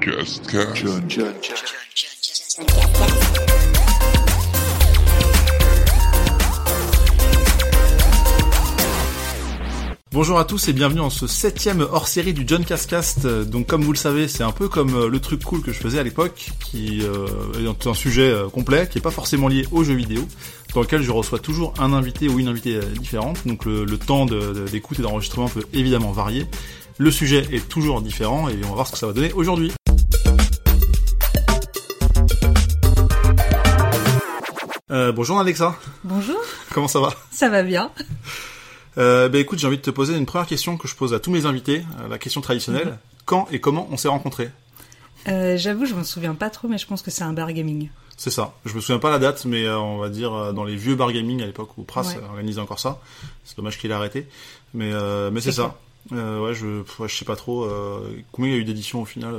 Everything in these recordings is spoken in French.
Just Cast. John, John, Bonjour à tous et bienvenue dans ce septième hors-série du John Cascast. Donc comme vous le savez, c'est un peu comme euh, le truc cool que je faisais à l'époque, qui euh, est un sujet euh, complet, qui est pas forcément lié aux jeux vidéo, dans lequel je reçois toujours un invité ou une invitée différente. Donc le, le temps de- de- d'écoute et d'enregistrement peut évidemment varier. Le sujet est toujours différent et on va voir ce que ça va donner aujourd'hui. Euh, bonjour Alexa, Bonjour, comment ça va ça va bien Euh, bah écoute, j'ai envie de te poser une première question que je pose à tous mes invités, euh, la question traditionnelle. Mhm. Quand et comment on s'est rencontrés euh, J'avoue, je m'en souviens pas trop, mais je pense que c'est un bar gaming. C'est ça. Je me souviens pas la date, mais on va dire dans les vieux bar gaming à l'époque où Pras Ouais. organisait encore ça. C'est dommage qu'il ait arrêté, mais mais c'est ça. Ouais, je ouais, je sais pas trop combien il y a eu d'éditions au final.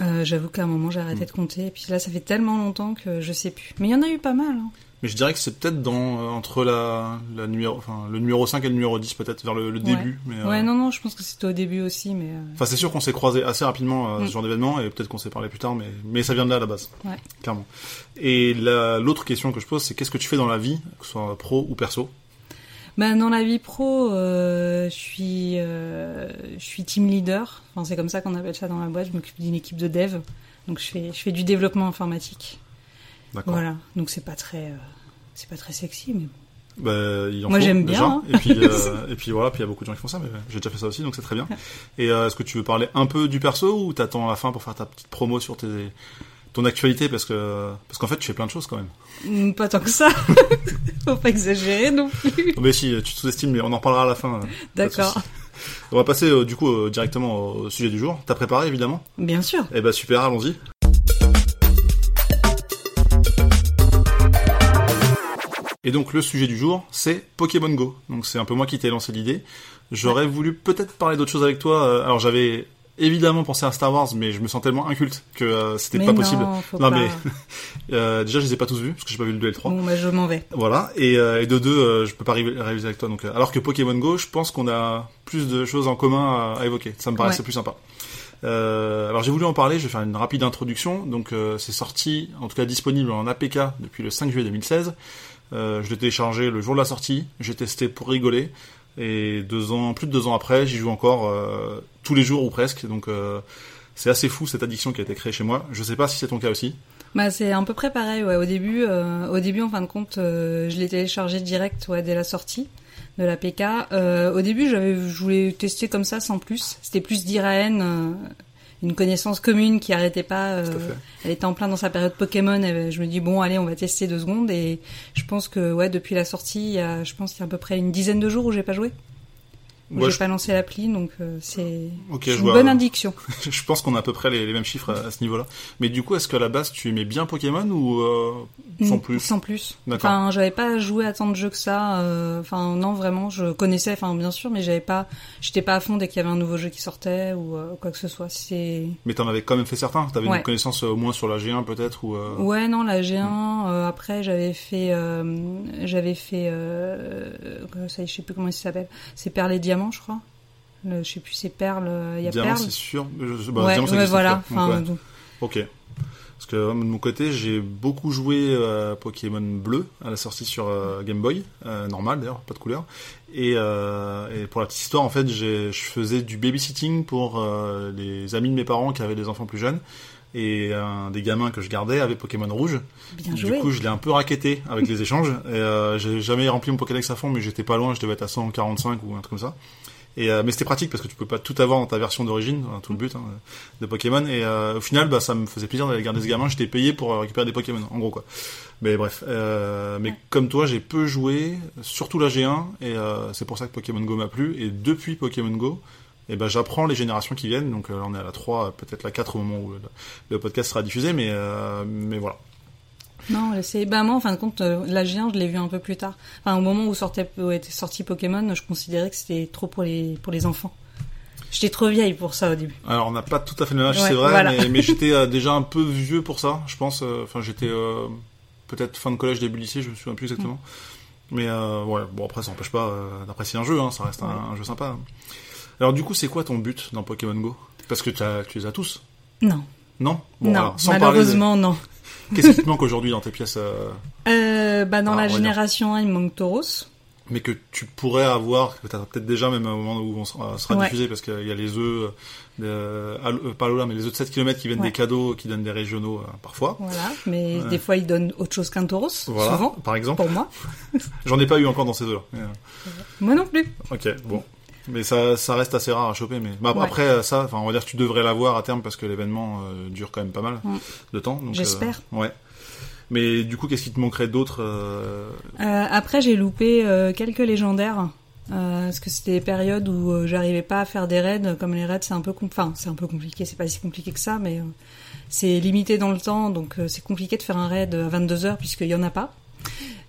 Euh. J'avoue qu'à un moment, j'ai arrêté Mhm. de compter, et puis là, ça fait tellement longtemps que je sais plus. Mais il y en a eu pas mal. Hein. Mais je dirais que c'est peut-être dans euh, entre la, la numéro, enfin le numéro 5 et le numéro 10 peut-être vers le, le Ouais. début. Mais, euh, Ouais, non, non, je pense que c'était au début aussi, mais... Enfin, c'est sûr qu'on s'est croisés assez rapidement euh, Mm. ce genre d'événement et peut-être qu'on s'est parlé plus tard, mais, mais ça vient de là à la base. Ouais. Clairement. Et la- l'autre question que je pose, c'est qu'est-ce que tu fais dans la vie, que ce soit pro ou perso? Bah, dans la vie pro, euh, je suis, euh, je suis team leader. Enfin, c'est comme ça qu'on appelle ça dans la boîte. Je m'occupe d'une équipe de dev. Donc, je fais, je fais du développement informatique. D'accord. Voilà. Donc, c'est pas très, euh, c'est pas très sexy, mais. Bah, il en Moi, faut, j'aime déjà. bien, hein. Et puis, euh, et puis voilà, puis il y a beaucoup de gens qui font ça, mais j'ai déjà fait ça aussi, donc c'est très bien. Et euh, est-ce que tu veux parler un peu du perso ou t'attends à la fin pour faire ta petite promo sur tes, ton actualité parce que parce qu'en fait tu fais plein de choses quand même. Hmm, Pas tant que ça. Faut pas exagérer non plus. Mais si tu sous-estimes, mais on en reparlera à la fin. de D'accord. On va passer euh, du coup euh, directement au sujet du jour. T'as préparé évidemment Bien sûr. Eh ben super, allons-y. Et donc le sujet du jour, c'est Pokémon Go. Donc c'est un peu moi qui t'ai lancé l'idée. J'aurais voulu peut-être parler d'autre chose avec toi. euh, Alors j'avais évidemment pensé à Star Wars, mais je me sens tellement inculte que euh, c'était pas non, possible. Non, pas. mais euh, déjà je les ai pas tous vus parce que j'ai pas vu le 2 et le 3. Bon, bah, je m'en vais. Voilà, et, euh, et de deux, euh, je peux pas ré- réaliser avec toi. Donc, euh, alors que Pokémon Go, je pense qu'on a plus de choses en commun à, à évoquer. Ça me paraissait Ouais. plus sympa. Euh, alors j'ai voulu en parler, je vais faire une rapide introduction. Donc euh, c'est sorti, en tout cas disponible en APK depuis le 5 juillet 2016. Euh, je l'ai téléchargé le jour de la sortie, j'ai testé pour rigoler. Et deux ans, plus de deux ans après, j'y joue encore euh, tous les jours ou presque. Donc euh, c'est assez fou cette addiction qui a été créée chez moi. Je sais pas si c'est ton cas aussi. Bah, c'est à peu près pareil, ouais. Au début, euh, au début, en fin de compte, euh, je l'ai téléchargé direct, ouais, dès la sortie de la PK. Euh, au début, j'avais, je voulais tester comme ça, sans plus. C'était plus d'Iraen, euh, une connaissance commune qui arrêtait pas. euh, elle était en plein dans sa période Pokémon. Et je me dis bon, allez, on va tester deux secondes. Et je pense que, ouais, depuis la sortie, il y a, je pense qu'il y a à peu près une dizaine de jours où j'ai pas joué. Où Ouais, j'ai je- pas lancé l'appli, donc euh, c'est une vois. bonne indication. Je pense qu'on a à peu près les, les mêmes chiffres à, à ce niveau-là. Mais du coup, est-ce qu'à la base, tu aimais bien Pokémon ou euh, sans Mm, plus Sans plus. D'accord. Enfin, j'avais pas joué à tant de jeux que ça. euh, Enfin, non, vraiment, je connaissais, enfin, bien sûr, mais j'avais pas, j'étais pas à fond dès qu'il y avait un nouveau jeu qui sortait ou quoi que ce soit. C'est, Mais t'en avais quand même fait certains T'avais Ouais. une connaissance au moins sur la G1 peut-être ou ouais, non, la G1. euh, après, j'avais fait, j'avais fait, ça, je sais plus comment il s'appelle. C'est Perles et Je crois. Le, je sais plus, c'est Perles. euh, Il y a Diamant, Perles. c'est sûr. Je- bah, ouais, Diamant, ça ouais, voilà. encore. Donc, Enfin, ouais. donc- Ok. Parce que euh, de mon côté, j'ai beaucoup joué à Pokémon bleu à la sortie sur euh, Game Boy, euh, normal d'ailleurs, pas de couleur. Et, euh, et pour la petite histoire, en fait, je faisais du babysitting pour euh, les amis de mes parents qui avaient des enfants plus jeunes. Et un des gamins que je gardais avait Pokémon rouge. bien Du coup, je l'ai un peu raquetté avec les échanges. Et euh, j'ai jamais rempli mon Pokédex à fond, mais j'étais pas loin. Je devais être à 145 ou un truc comme ça. Et euh, mais c'était pratique parce que tu peux pas tout avoir dans ta version d'origine, hein, tout le but hein, de Pokémon. Et euh, au final, bah, ça me faisait plaisir d'aller garder ce gamin. J'étais payé pour euh, récupérer des Pokémon, en gros quoi. Mais bref. Euh, mais Ouais. comme toi, j'ai peu joué, surtout la G1, et euh, c'est pour ça que Pokémon Go m'a plu. Et depuis Pokémon Go, et ben j'apprends les générations qui viennent. Donc euh, on est à la 3, peut-être la 4 au moment où le, podcast sera diffusé. Mais euh, mais voilà. Non, c'est bah moi en fin de compte euh, la G1 je l'ai vu un peu plus tard. Enfin au moment où sortait où était sorti Pokémon, je considérais que c'était trop pour les pour les enfants. J'étais trop vieille pour ça au début. Alors on n'a pas tout à fait le même âge, Ouais, c'est vrai, voilà. mais, mais j'étais déjà un peu vieux pour ça, je pense. Enfin, j'étais euh, peut-être fin de collège, début lycée, je me souviens plus exactement. Mais euh, ouais, bon après ça n'empêche pas d'apprécier un jeu, hein, ça reste Ouais. un jeu sympa. Alors du coup, c'est quoi ton but dans Pokémon Go? Parce que t'as- tu les as tous. Non. Non? Bon, non, alors, sans malheureusement, non. Qu'est-ce qui te manque aujourd'hui dans tes pièces euh, Euh, bah, dans Ah, la génération 1, il manque Tauros. mais que tu pourrais avoir, que tu as peut-être déjà même au moment où on sera, sera Ouais. diffusé, parce qu'il y a les œufs, euh, de, euh, pas Lola, mais les œufs de 7 km qui viennent Ouais. des cadeaux, qui donnent des régionaux parfois. Voilà. Mais des fois, ils donnent autre chose qu'un Tauros. Voilà, Souvent. par exemple. Pour moi. J'en ai pas eu encore dans ces œufs-là. Moi non plus. Ok, bon. Mais ça, ça reste assez rare à choper. Mais bah, Ouais. après ça, enfin, on va dire que tu devrais l'avoir à terme parce que l'événement euh, dure quand même pas mal de temps. J'espère. euh, ouais. Mais du coup, qu'est-ce qui te manquerait d'autre euh, Euh, après, j'ai loupé euh, quelques légendaires. Euh, parce que c'était des périodes où euh, j'arrivais pas à faire des raids. Comme les raids, c'est un peu, enfin, c'est un peu compliqué. C'est pas si compliqué que ça, mais euh, c'est limité dans le temps, donc euh, c'est compliqué de faire un raid à 22 heures puisqu'il y en a pas.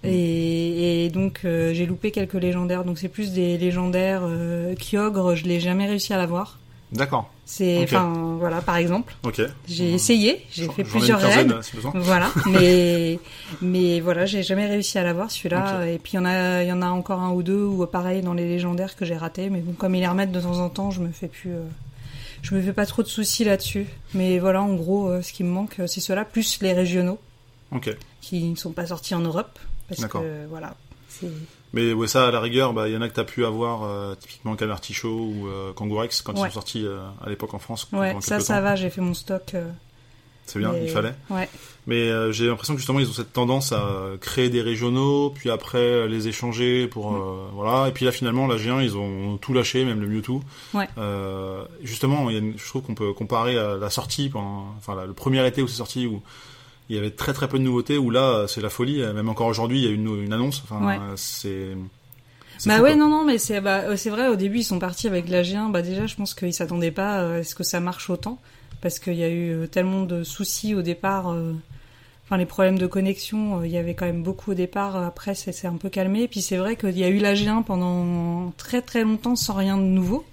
Et, et donc euh, j'ai loupé quelques légendaires. Donc c'est plus des légendaires euh, Kyogre. Je l'ai jamais réussi à l'avoir. D'accord. C'est, enfin, voilà, par exemple. Ok. J'ai essayé. J'ai fait plusieurs raids. si besoin. Voilà, mais mais voilà, j'ai jamais réussi à l'avoir celui-là. Et puis il y en a, il y en a encore un ou deux ou pareil dans les légendaires que j'ai raté. Mais bon, comme ils les remettent de temps en temps, je me fais plus, euh, je me fais pas trop de soucis là-dessus. Mais voilà, en gros, euh, ce qui me manque, c'est cela plus les régionaux Ok. Qui ne sont pas sortis en Europe parce D'accord. que voilà, Mais ouais, ça, à la rigueur, bah, il y en a que t'as pu avoir, euh, typiquement Camerticho ou euh, Kangourex, quand ils sont sortis euh, à l'époque en France. ouais, ça, ça temps. va. J'ai fait mon stock. euh, C'est bien, mais- il fallait. Ouais, Mais j'ai l'impression que justement ils ont cette tendance à créer des régionaux, puis après les échanger pour Mm. voilà. Et puis là finalement la G1 ils ont tout lâché, même le Mewtwo. Ouais. Justement, il y a une- je trouve qu'on peut comparer à la sortie, pendant, enfin la- le premier été où c'est sorti où il y avait très très peu de nouveautés, où là c'est la folie. Même encore aujourd'hui il y a une, une annonce. Enfin Ouais. euh, c'est. Bah ouais, non, non, mais c'est bah, euh, c'est vrai, au début, ils sont partis avec la G1. Bah déjà, je pense qu'ils s'attendaient pas euh, à ce que ça marche autant? Parce qu'il y a eu euh, tellement de soucis au départ. euh, Enfin, les problèmes de connexion, euh, il y avait quand même beaucoup au départ. euh, Après, c'est c'est un peu calmé. Puis c'est vrai qu'il y a eu la G1 pendant très très longtemps sans rien de nouveau.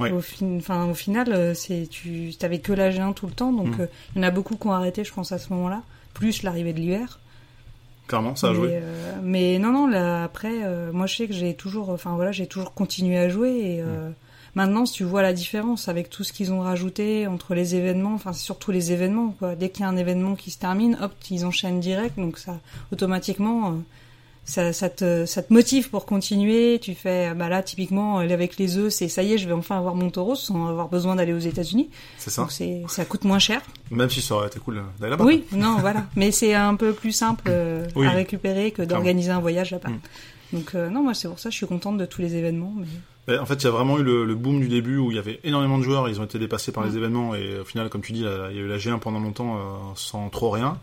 Ouais. Au, fin- au final, euh, c'est tu t'avais que la G1 tout le temps. Donc, Mm. euh, il y en a beaucoup qui ont arrêté, je pense, à ce moment-là. Plus l'arrivée de l'hiver. Clairement, ça a mais, joué. euh, mais non, non, là, après, euh, moi je sais que j'ai toujours, enfin voilà, j'ai toujours continué à jouer et euh, Mm. maintenant, si tu vois la différence avec tout ce qu'ils ont rajouté entre les événements, enfin c'est surtout les événements, quoi. Dès qu'il y a un événement qui se termine, hop, ils enchaînent direct, donc ça, automatiquement, euh, ça, ça te, ça te motive pour continuer. Tu fais, bah là, typiquement, euh, avec les œufs, c'est ça y est, je vais enfin avoir mon taureau sans avoir besoin d'aller aux États-Unis. C'est ça. Donc c'est, ça coûte moins cher. Même si ça aurait été cool d'aller là-bas. Oui, non, voilà. Mais c'est un peu plus simple euh, Oui. à récupérer que d'organiser un voyage là-bas. Mm. Donc euh, non, moi c'est pour ça je suis contente de tous les événements. Mais... En fait, il y a vraiment eu le, le boom du début où il y avait énormément de joueurs, ils ont été dépassés par les Mm. événements et au final, comme tu dis, il y a eu la G1 pendant longtemps euh, sans trop rien.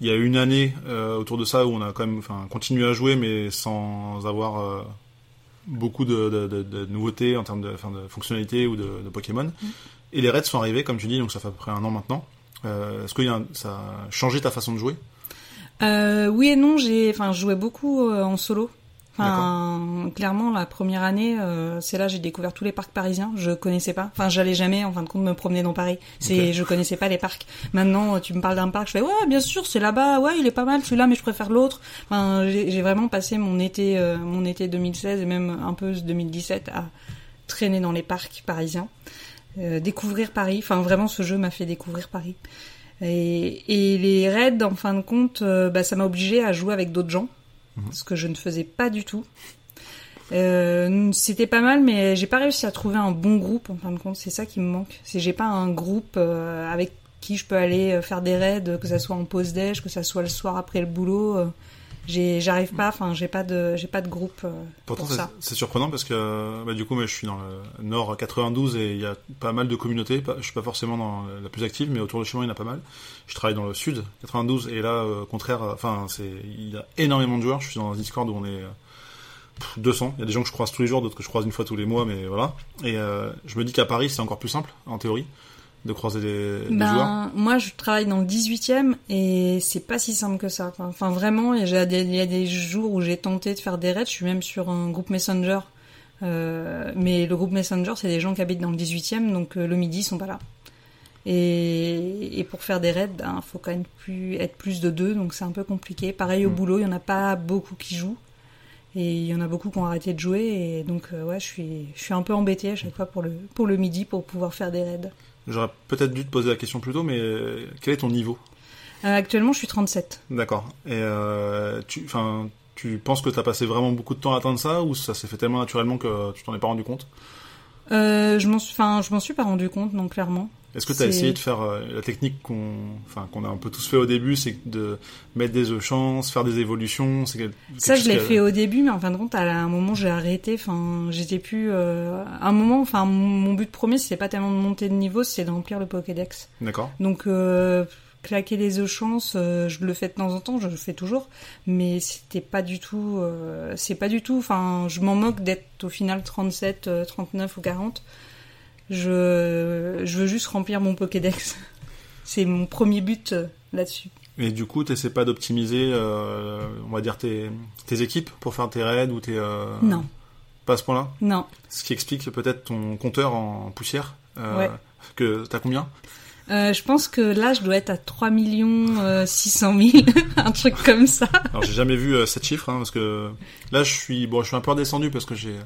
Il y a eu une année euh, autour de ça où on a quand même enfin, continué à jouer mais sans avoir euh, beaucoup de, de, de, de nouveautés en termes de, enfin, de fonctionnalités ou de, de Pokémon. Et les raids sont arrivés, comme tu dis, donc ça fait à peu près un an maintenant. Euh, Est-ce que y a un- ça a changé ta façon de jouer? Euh, oui et non, j'ai, enfin, je jouais beaucoup euh, en solo. Enfin, clairement, la première année, euh, c'est là j'ai découvert tous les parcs parisiens. Je connaissais pas. Enfin, j'allais jamais, en fin de compte, me promener dans Paris. C'est, Ok. je connaissais pas les parcs. Maintenant, tu me parles d'un parc, je fais ouais, bien sûr, c'est là-bas. Ouais, il est pas mal celui-là, mais je préfère l'autre. Enfin, j'ai vraiment passé mon été, euh, mon été 2016 et même un peu 2017 à traîner dans les parcs parisiens, euh, découvrir Paris. Enfin, vraiment, ce jeu m'a fait découvrir Paris. Et, et les raids, en fin de compte, euh, bah, ça m'a obligé à jouer avec d'autres gens, Mhm. ce que je ne faisais pas du tout. Euh, c'était pas mal, mais j'ai pas réussi à trouver un bon groupe. En fin de compte, c'est ça qui me manque. C'est j'ai pas un groupe euh, avec qui je peux aller euh, faire des raids, que ça soit en pause déj, que ça soit le soir après le boulot. J'arrive pas. Enfin, j'ai pas de, j'ai pas de groupe euh, Pourtant, pour c'est- ça. c'est surprenant parce que bah, du coup, moi, je suis dans le nord 92 et il y a pas mal de communautés. Pas- Je suis pas forcément dans la plus active, mais autour de chez moi, il y en a pas mal. Je travaille dans le sud 92 et là, euh, au contraire, euh, enfin, c'est il y a énormément de joueurs. Je suis dans un Discord où on est euh, pff, 200. Il y a des gens que je croise tous les jours, d'autres que je croise une fois tous les mois, mais voilà. Et euh, je me dis qu'à Paris, c'est encore plus simple, en théorie, de croiser des, des joueurs. Ben, moi, je travaille dans le 18e et c'est pas si simple que ça. quoi. Enfin, vraiment, il y, a des- il y a des jours où j'ai tenté de faire des raids. Je suis même sur un groupe Messenger. Euh, mais le groupe Messenger, c'est des gens qui habitent dans le 18e, donc euh, le midi, ils sont pas là. Et, et pour faire des raids, ben, faut quand même plus, être plus de deux, donc c'est un peu compliqué. Pareil au Mm. boulot, il y en a pas beaucoup qui jouent. Et il y en a beaucoup qui ont arrêté de jouer. Et donc, euh, ouais, je suis, je suis un peu embêtée à chaque fois pour le, pour le midi pour pouvoir faire des raids. J'aurais peut-être dû te poser la question plus tôt, mais quel est ton niveau? Euh, Actuellement, je suis 37. D'accord. Et euh, tu, tu penses que tu as passé vraiment beaucoup de temps à atteindre ça, ou ça s'est fait tellement naturellement que tu t'en es pas rendu compte? Euh, Je m'en suis, enfin, je m'en suis pas rendu compte, non, clairement. Est-ce que tu as essayé de faire euh, la technique qu'on enfin, qu'on a un peu tous fait au début, c'est de mettre des œufs chances, faire des évolutions c'est Ça, je l'ai fait au début, mais en fin de compte, à un moment, j'ai arrêté. Enfin, j'étais plus. Euh... À un moment, enfin, mon but premier, c'était pas tellement de monter de niveau, c'était de remplir le Pokédex. D'accord. Donc, euh, claquer les œufs chances, euh, je le fais de temps en temps, je le fais toujours, mais c'était pas du tout. Euh, c'est pas du tout. Enfin, je m'en moque d'être au final 37, 39 ou 40 je, je veux juste remplir mon Pokédex. C'est mon premier but euh, là-dessus. Et du coup, tu n'essaies pas d'optimiser, euh, on va dire, tes, tes équipes pour faire tes raids ou tes... Euh, non. Pas à ce point-là? Non. Ce qui explique peut-être ton compteur en poussière. Euh, ouais. Que t'as combien? Euh, je pense que là, je dois être à 3 millions 600 000, un truc comme ça. Alors, j'ai jamais vu cette chiffre, hein, parce que là, je suis, bon, je suis un peu redescendu parce que j'ai, euh,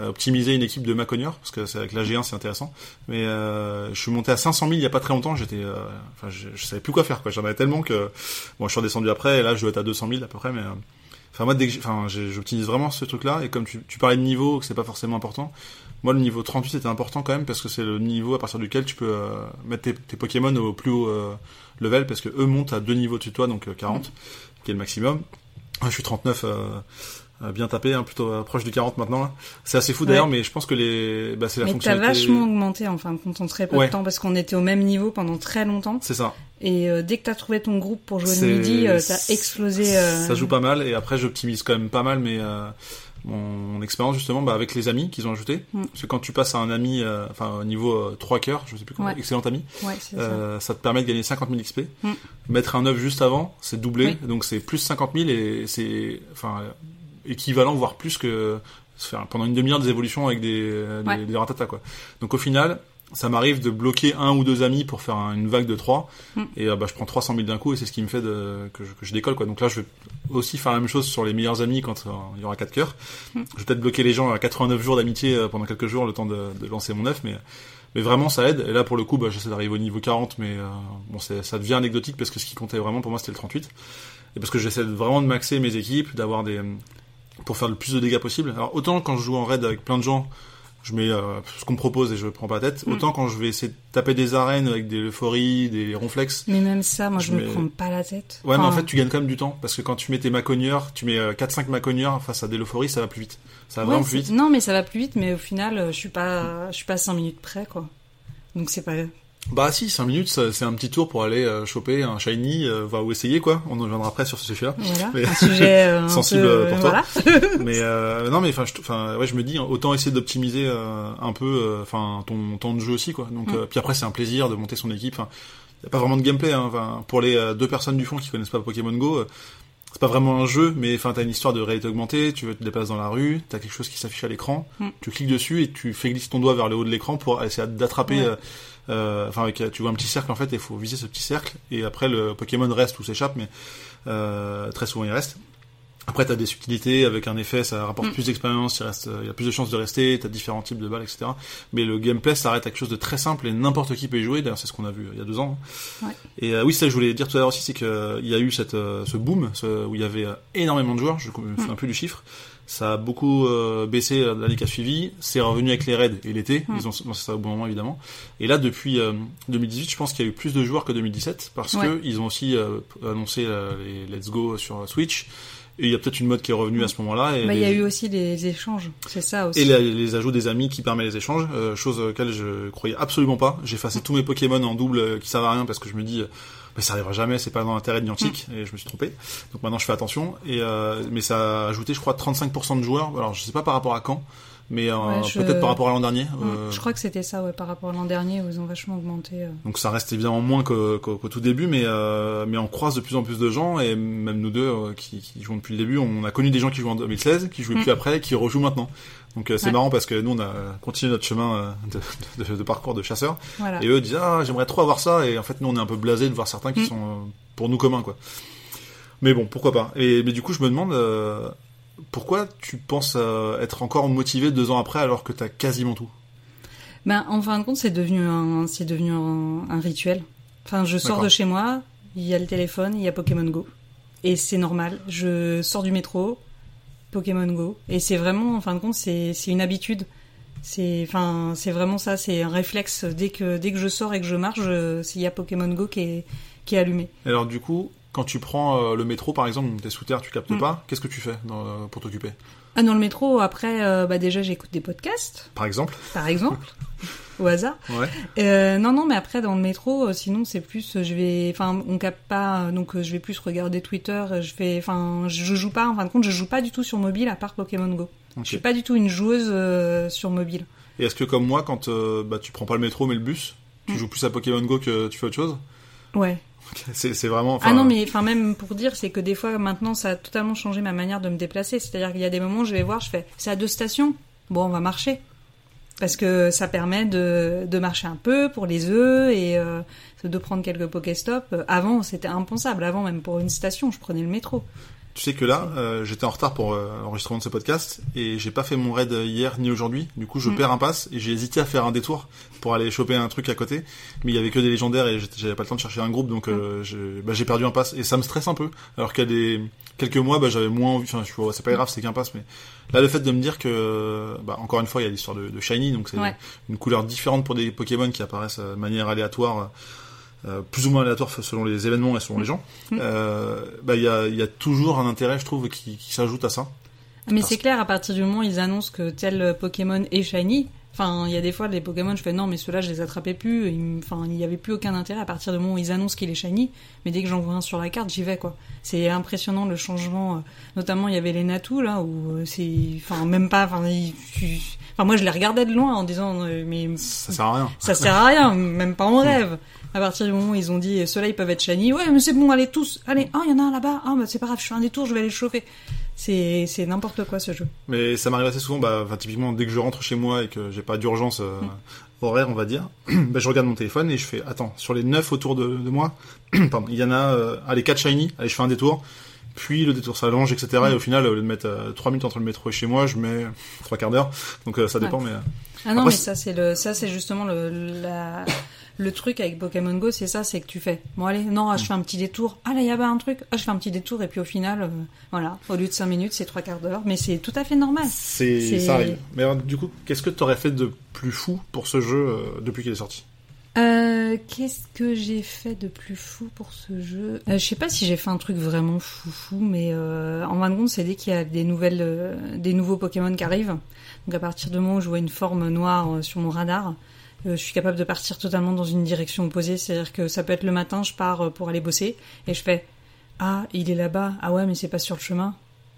optimiser une équipe de Maconior parce que c'est avec la G1 c'est intéressant. Mais euh, je suis monté à 500 000 il y a pas très longtemps j'étais euh, enfin je, savais plus quoi faire quoi. J'en avais tellement que bon je suis redescendu après et là je dois être à 200 000 à peu près mais euh, enfin moi dès que enfin j'optimise vraiment ce truc là et comme tu, tu parlais de niveau que c'est pas forcément important moi le niveau 38 c'était important quand même parce que c'est le niveau à partir duquel tu peux euh, mettre tes, tes, Pokémon au plus haut level parce que eux montent à deux niveaux de toi donc 40 qui est le maximum. Je suis 39 euh, bien tapé, hein, plutôt euh, proche du 40 maintenant. C'est assez fou d'ailleurs, mais je pense que les, bah, c'est la mais fonctionnalité. t'as vachement augmenté, enfin, quand on très peu de temps, parce qu'on était au même niveau pendant très longtemps. C'est ça. Et euh, dès que t'as trouvé ton groupe pour jouer le midi, t'as explosé. Ça joue pas mal, et après j'optimise quand même pas mal, mais mon, expérience justement bah, avec les amis qu'ils ont ajouté. Mm. Parce que quand tu passes à un ami, enfin au niveau 3 cœurs, je sais plus comment, excellent ami, ouais, ça. ça. te permet de gagner 50 000 XP. Mettre un œuf juste avant, c'est doublé, donc c'est plus 50 000 et c'est, enfin équivalent, voire plus que faire pendant une demi-heure des évolutions avec des, des, des ratatas, quoi. Donc au final, ça m'arrive de bloquer un ou deux amis pour faire une vague de trois mm. et euh, bah, je prends 300 000 d'un coup et c'est ce qui me fait de, que, je, que, je, décolle quoi donc là je vais aussi faire la même chose sur les meilleurs amis quand euh, il y aura quatre cœurs mm. je vais peut-être bloquer les gens à 89 jours d'amitié euh, pendant quelques jours le temps de, de, lancer mon œuf mais mais vraiment ça aide et là pour le coup bah, j'essaie d'arriver au niveau 40 mais bon ça devient anecdotique parce que ce qui comptait vraiment pour moi c'était le 38 et parce que j'essaie vraiment de maxer mes équipes d'avoir des pour faire le plus de dégâts possible. Alors autant quand je joue en raid avec plein de gens, je mets euh, ce qu'on me propose et je prends pas la tête. Mm. Autant quand je vais essayer de taper des arènes avec des euphories, des ronflex. Mais même ça, moi je, me prends pas la tête. Ouais, mais en fait tu gagnes quand même du temps parce que quand tu mets tes maconieurs, tu mets 4-5 euh, maconieurs face à des euphories, ça va plus vite. Ça va vraiment plus vite. Non, mais ça va plus vite, mais au final, euh, je suis pas, je suis pas 5 minutes près quoi. Donc c'est pas bah si, 5 minutes, c'est un petit tour pour aller euh, choper un shiny, euh, ou essayer quoi. On en reviendra après sur ce sujet-là. Voilà, un sujet euh, sensible pour toi. mais non, mais enfin, enfin, ouais, je me dis autant essayer d'optimiser un peu, enfin, ton temps de jeu aussi quoi. Donc, mm. puis après, c'est un plaisir de monter son équipe. Enfin, y a pas vraiment de gameplay. Hein. Enfin, pour les deux personnes du fond qui connaissent pas Pokémon Go, c'est pas vraiment un jeu, mais enfin, t'as une histoire de réalité augmentée. Tu veux te déplacer dans la rue, t'as quelque chose qui s'affiche à l'écran, mm. tu cliques dessus et tu fais glisser ton doigt vers le haut de l'écran pour essayer d'attraper. Euh, enfin, avec, tu vois un petit cercle en fait, il faut viser ce petit cercle et après le Pokémon reste ou s'échappe, mais euh, très souvent il reste. Après, t'as des subtilités avec un effet, ça rapporte mm. plus d'expérience, il reste, il y a plus de chances de rester, t'as différents types de balles, etc. Mais le gameplay s'arrête à quelque chose de très simple et n'importe qui peut y jouer. D'ailleurs, c'est ce qu'on a vu il y a deux ans. Ouais. Et euh, oui, ça, je voulais dire tout à l'heure aussi, c'est qu'il y a eu cette, ce boom ce, où il y avait énormément de joueurs. Je me fais mm. un peu du chiffre. Ça a beaucoup euh, baissé l'année qui a suivi. C'est revenu avec les raids et l'été. Ils ont lancé ça au bon moment évidemment. Et là, depuis 2018, je pense qu'il y a eu plus de joueurs que 2017 parce que ils ont aussi euh, annoncé euh, les Let's Go sur Switch. Et il y a peut-être une mode qui est revenue à ce moment-là. Bah, il y a eu aussi les échanges, c'est ça aussi. Et les, les, ajouts des amis qui permettent les échanges, euh, chose auxquelles je croyais absolument pas. J'ai effacé tous mes Pokémon en double qui servent à rien parce que je me dis mais ça arrivera jamais, c'est pas dans l'intérêt de Niantic, mm. et je me suis trompé. Donc maintenant je fais attention. Et euh, mais ça a ajouté, je crois, 35% de joueurs. Alors je sais pas par rapport à quand, mais euh, peut-être par rapport à l'an dernier. Euh... Je crois que c'était ça, ouais, par rapport à l'an dernier où ils ont vachement augmenté. Euh. Donc ça reste évidemment moins qu'au tout début, mais euh, mais on croise de plus en plus de gens et même nous deux qui, qui jouons depuis le début, on a connu des gens qui jouent en 2016, qui jouaient mm. plus après, qui rejouent maintenant. Donc euh, c'est marrant parce que nous on a continué notre chemin euh, de, de, de parcours de chasseurs et eux disent ah j'aimerais trop avoir ça et en fait nous on est un peu blasé de voir certains qui mm. sont euh, pour nous communs quoi. Mais bon pourquoi pas. Et mais du coup je me demande pourquoi tu penses être encore motivé deux ans après alors que t'as quasiment tout? Ben, en fin de compte, c'est devenu un, c'est devenu un, un rituel. Enfin, je sors de chez moi, il y a le téléphone, il y a Pokémon Go. Et c'est normal. Je sors du métro, Pokémon Go. Et c'est vraiment, en fin de compte, c'est, une habitude. C'est, enfin, c'est vraiment ça, c'est un réflexe. Dès que, dès que je sors et que je marche, je- il y a Pokémon Go qui est, qui est allumé. Et alors du coup, quand tu prends euh, le métro par exemple, t'es sous terre, tu captes Mm. pas, qu'est-ce que tu fais dans, pour t'occuper? Ah, dans le métro, après, euh, bah, déjà, j'écoute des podcasts, Par exemple par exemple. au hasard. Ouais. Euh, non, non, mais après dans le métro, euh, sinon c'est plus, euh, je vais, enfin, on capte pas, donc je vais plus regarder Twitter. Je fais, enfin, je joue pas. En fin de compte, je joue pas du tout sur mobile à part Pokémon Go. Ok. Je suis pas du tout une joueuse euh, sur mobile. Et est-ce que comme moi, quand bah, tu prends pas le métro mais le bus, tu Mm. joues plus à Pokémon Go que tu fais autre chose? Ouais. C'est vraiment... enfin, ah non, mais enfin même pour dire, c'est que des fois maintenant ça a totalement changé ma manière de me déplacer. C'est-à-dire qu'il y a des moments, où je vais voir, je fais, c'est à deux stations. Bon, on va marcher. Parce que ça permet de, de marcher un peu pour les œufs et euh, de prendre quelques Pokéstops. Euh, Avant, c'était impensable. Avant, même pour une station, je prenais le métro. Tu sais que là, euh, j'étais en retard pour euh, l'enregistrement de ce podcast et j'ai pas fait mon raid hier ni aujourd'hui. Du coup, je Mm. perds un pass et j'ai hésité à faire un détour pour aller choper un truc à côté. Mais il y avait que des légendaires et j'avais pas le temps de chercher un groupe, donc euh, j'ai bah, j'ai perdu un pass et ça me stresse un peu. Alors qu'il y a des quelques mois, bah, j'avais moins envie. Enfin, c'est pas grave, c'est qu'un pass, mais là, le fait de me dire que, bah, encore une fois, il y a l'histoire de, de shiny, donc c'est Ouais. une couleur différente pour des Pokémon qui apparaissent euh, de manière aléatoire. Euh, plus ou moins aléatoire selon les événements et selon les gens, Mm. euh, bah il y a, y a toujours un intérêt, je trouve, qui, qui s'ajoute à ça. Mais Parce- c'est clair, à partir du moment où ils annoncent que tel Pokémon est shiny, enfin, il y a des fois, les Pokémon, je fais non, mais ceux-là, je les attrapais plus, enfin, il n'y avait plus aucun intérêt à partir du moment où ils annoncent qu'il est shiny, mais dès que j'en vois un sur la carte, j'y vais, quoi. C'est impressionnant le changement, euh, notamment, il y avait les Natu, là, où c'est, enfin, même pas, enfin, enfin, moi, je les regardais de loin en disant, euh, mais Ça sert à rien. ça sert à rien, même pas en rêve. À partir du moment où ils ont dit, ceux-là, ils peuvent être shiny, ouais, mais c'est bon, allez tous, allez, ah, il y en a un là-bas, ah, bah, c'est pas grave, je fais un détour, je vais aller le chauffer. C'est, c'est n'importe quoi, ce jeu. Mais ça m'arrive assez souvent, bah, enfin, typiquement, dès que je rentre chez moi et que j'ai pas d'urgence euh, horaire, on va dire, bah, je regarde mon téléphone et je fais, attends, sur les neuf autour de, de moi, pardon, il y en a, euh, allez, quatre shiny, allez, je fais un détour, puis le détour s'allonge, etc. Et au final, au lieu de mettre euh, trois minutes entre le métro et chez moi, je mets trois quarts d'heure. Donc euh, ça dépend, mais... euh, Ah non, Après, mais c'est- ça c'est le, ça c'est justement le, la, le truc avec Pokémon Go, c'est ça, c'est que tu fais, bon allez, non, ah, je fais un petit détour, ah là il y a pas un truc, ah je fais un petit détour et puis au final, euh, voilà, au lieu de 5 minutes, c'est trois quarts d'heure, mais c'est tout à fait normal. C'est, C'est- ça arrive. Mais alors, du coup, qu'est-ce que t'aurais fait de plus fou pour ce jeu euh, depuis qu'il est sorti? Euh, qu'est-ce que j'ai fait de plus fou pour ce jeu euh, Je sais pas si j'ai fait un truc vraiment fou fou, mais euh, en fin de compte, c'est dès qu'il y a des nouvelles, euh, des nouveaux Pokémon qui arrivent. Donc à partir du moment où je vois une forme noire sur mon radar, je suis capable de partir totalement dans une direction opposée. C'est-à-dire que ça peut être le matin, je pars pour aller bosser et je fais ah il est là-bas, ah ouais mais c'est pas sur le chemin.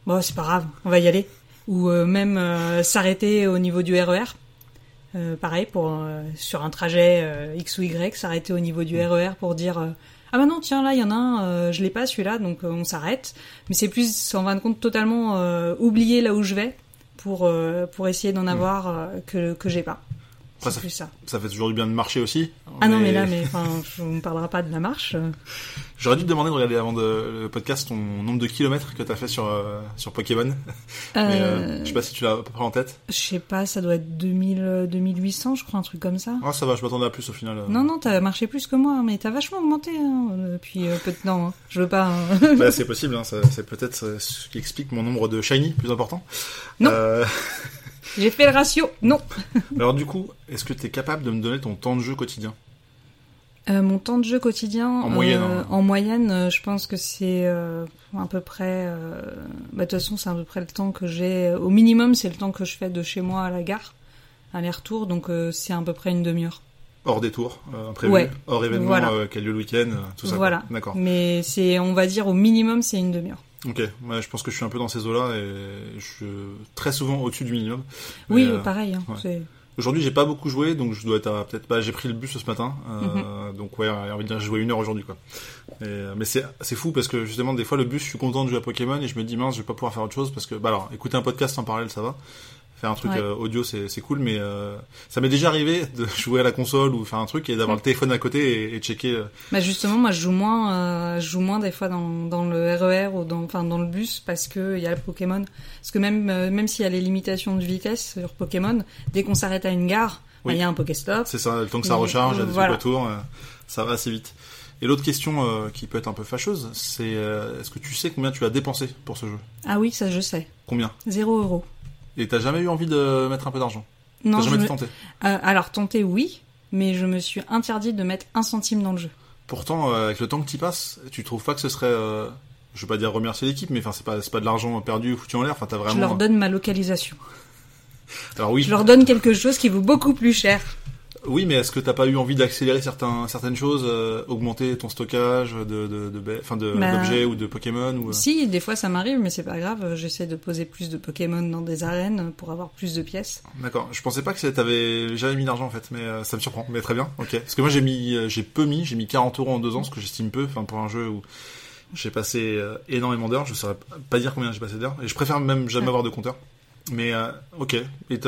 Bon c'est pas grave, on va y aller. Ou même s'arrêter au niveau du RER. Euh, pareil pour euh, sur un trajet euh, X ou Y, s'arrêter au niveau du RER pour dire ah bah non tiens là il y en a un, je l'ai pas celui-là donc on s'arrête. Mais c'est plus en fin de compte totalement oublier là où je vais pour pour essayer d'en avoir euh, que que j'ai pas. Après, ça, ça. ça fait toujours du bien de marcher aussi. Ah non mais là mais on ne parlera pas de la marche. euh. J'aurais dû te demander de regarder avant de, le podcast ton nombre de kilomètres que t'as fait sur, euh, sur Pokémon. Mais euh, Euh, je sais pas si tu l'as à peu près en tête. je sais pas, ça doit être 2000 euh, 2800 je crois un truc comme ça. Ah, ça va, je m'attendais à plus au final. euh. Non non t'as marché plus que moi mais t'as vachement augmenté hein, depuis euh, peu de temps. hein. Je veux pas. hein. Bah, c'est possible, hein, c'est peut-être euh, ce qui explique mon nombre de shiny plus important. Non. J'ai fait le ratio. Non. alors du coup, est-ce que t'es capable de me donner ton temps de jeu quotidien Euh, mon temps de jeu quotidien, En moyenne, euh, hein. en moyenne, euh, je pense que c'est à peu près. bah, de toute façon, c'est à peu près le temps que j'ai. Au minimum, c'est le temps que je fais de chez moi à la gare, aller-retour. Donc, c'est à peu près une demi-heure. Hors détour, imprévu, Ouais. hors événement Voilà. qui a lieu le week-end, tout ça. Voilà. D'accord. Mais c'est, on va dire, au minimum, c'est une demi-heure. Ok, ouais, je pense que je suis un peu dans ces eaux-là et je suis très souvent au-dessus du minimum. Oui, Mais, euh, pareil. hein, ouais. Aujourd'hui, j'ai pas beaucoup joué, donc je dois être à peut-être. Bah, j'ai pris le bus ce matin, Mhm. euh, donc ouais, on va dire j'ai joué une heure aujourd'hui, quoi. Et, euh, mais c'est c'est fou parce que justement, des fois, le bus, je suis content de jouer à Pokémon et je me dis mince, je vais pas pouvoir faire autre chose parce que bah alors, écouter un podcast en parallèle, ça va. Faire un truc Ouais. euh, audio, c'est c'est cool, mais euh, ça m'est déjà arrivé de jouer à la console ou faire un truc et d'avoir le téléphone à côté et, et checker. euh, Bah justement, moi, je joue moins, euh, je joue moins des fois dans, dans le RER ou dans, enfin, dans le bus parce que il y a le Pokémon. Parce que même, même s'il y a les limitations de vitesse sur Pokémon, dès qu'on s'arrête à une gare, Oui. Il y a un Pokéstop. C'est ça, le temps que ça recharge, il y a des voilà. trucs autour, ça va assez vite. Et l'autre question euh, qui peut être un peu fâcheuse, c'est euh, est-ce que tu sais combien tu as dépensé pour ce jeu? Ah oui, ça je sais. Combien? Zéro euro. Et t'as jamais eu envie de mettre un peu d'argent? Non, T'as je jamais me- tenté Euh, alors tenter oui, mais je me suis interdit de mettre un centime dans le jeu. Pourtant, euh, avec le temps que tu passes, tu trouves pas que ce serait, euh, je veux pas dire remercier l'équipe, mais enfin c'est pas pas de l'argent perdu ou foutu en l'air. Enfin t'as Je vraiment. leur donne ma localisation. Alors oui, Je leur donne quelque chose qui vaut beaucoup plus cher. Oui, mais est-ce que t'as pas eu envie d'accélérer certains certaines choses, euh, augmenter ton stockage de de de enfin de Bah, d'objets ou de Pokémon ou euh, Si, des fois ça m'arrive, mais c'est pas grave. J'essaie de poser plus de Pokémon dans des arènes pour avoir plus de pièces. D'accord. Je pensais pas que t'avais jamais mis d'argent en fait, mais euh, ça me surprend. Mais très bien. Ok. Parce que moi j'ai mis, euh, j'ai peu mis, j'ai mis 40 euros en deux ans, ce que j'estime peu. Enfin pour un jeu où j'ai passé énormément d'heures. Je saurais pas dire combien j'ai passé d'heures. Et je préfère même jamais avoir de compteur. Mais euh, ok. Et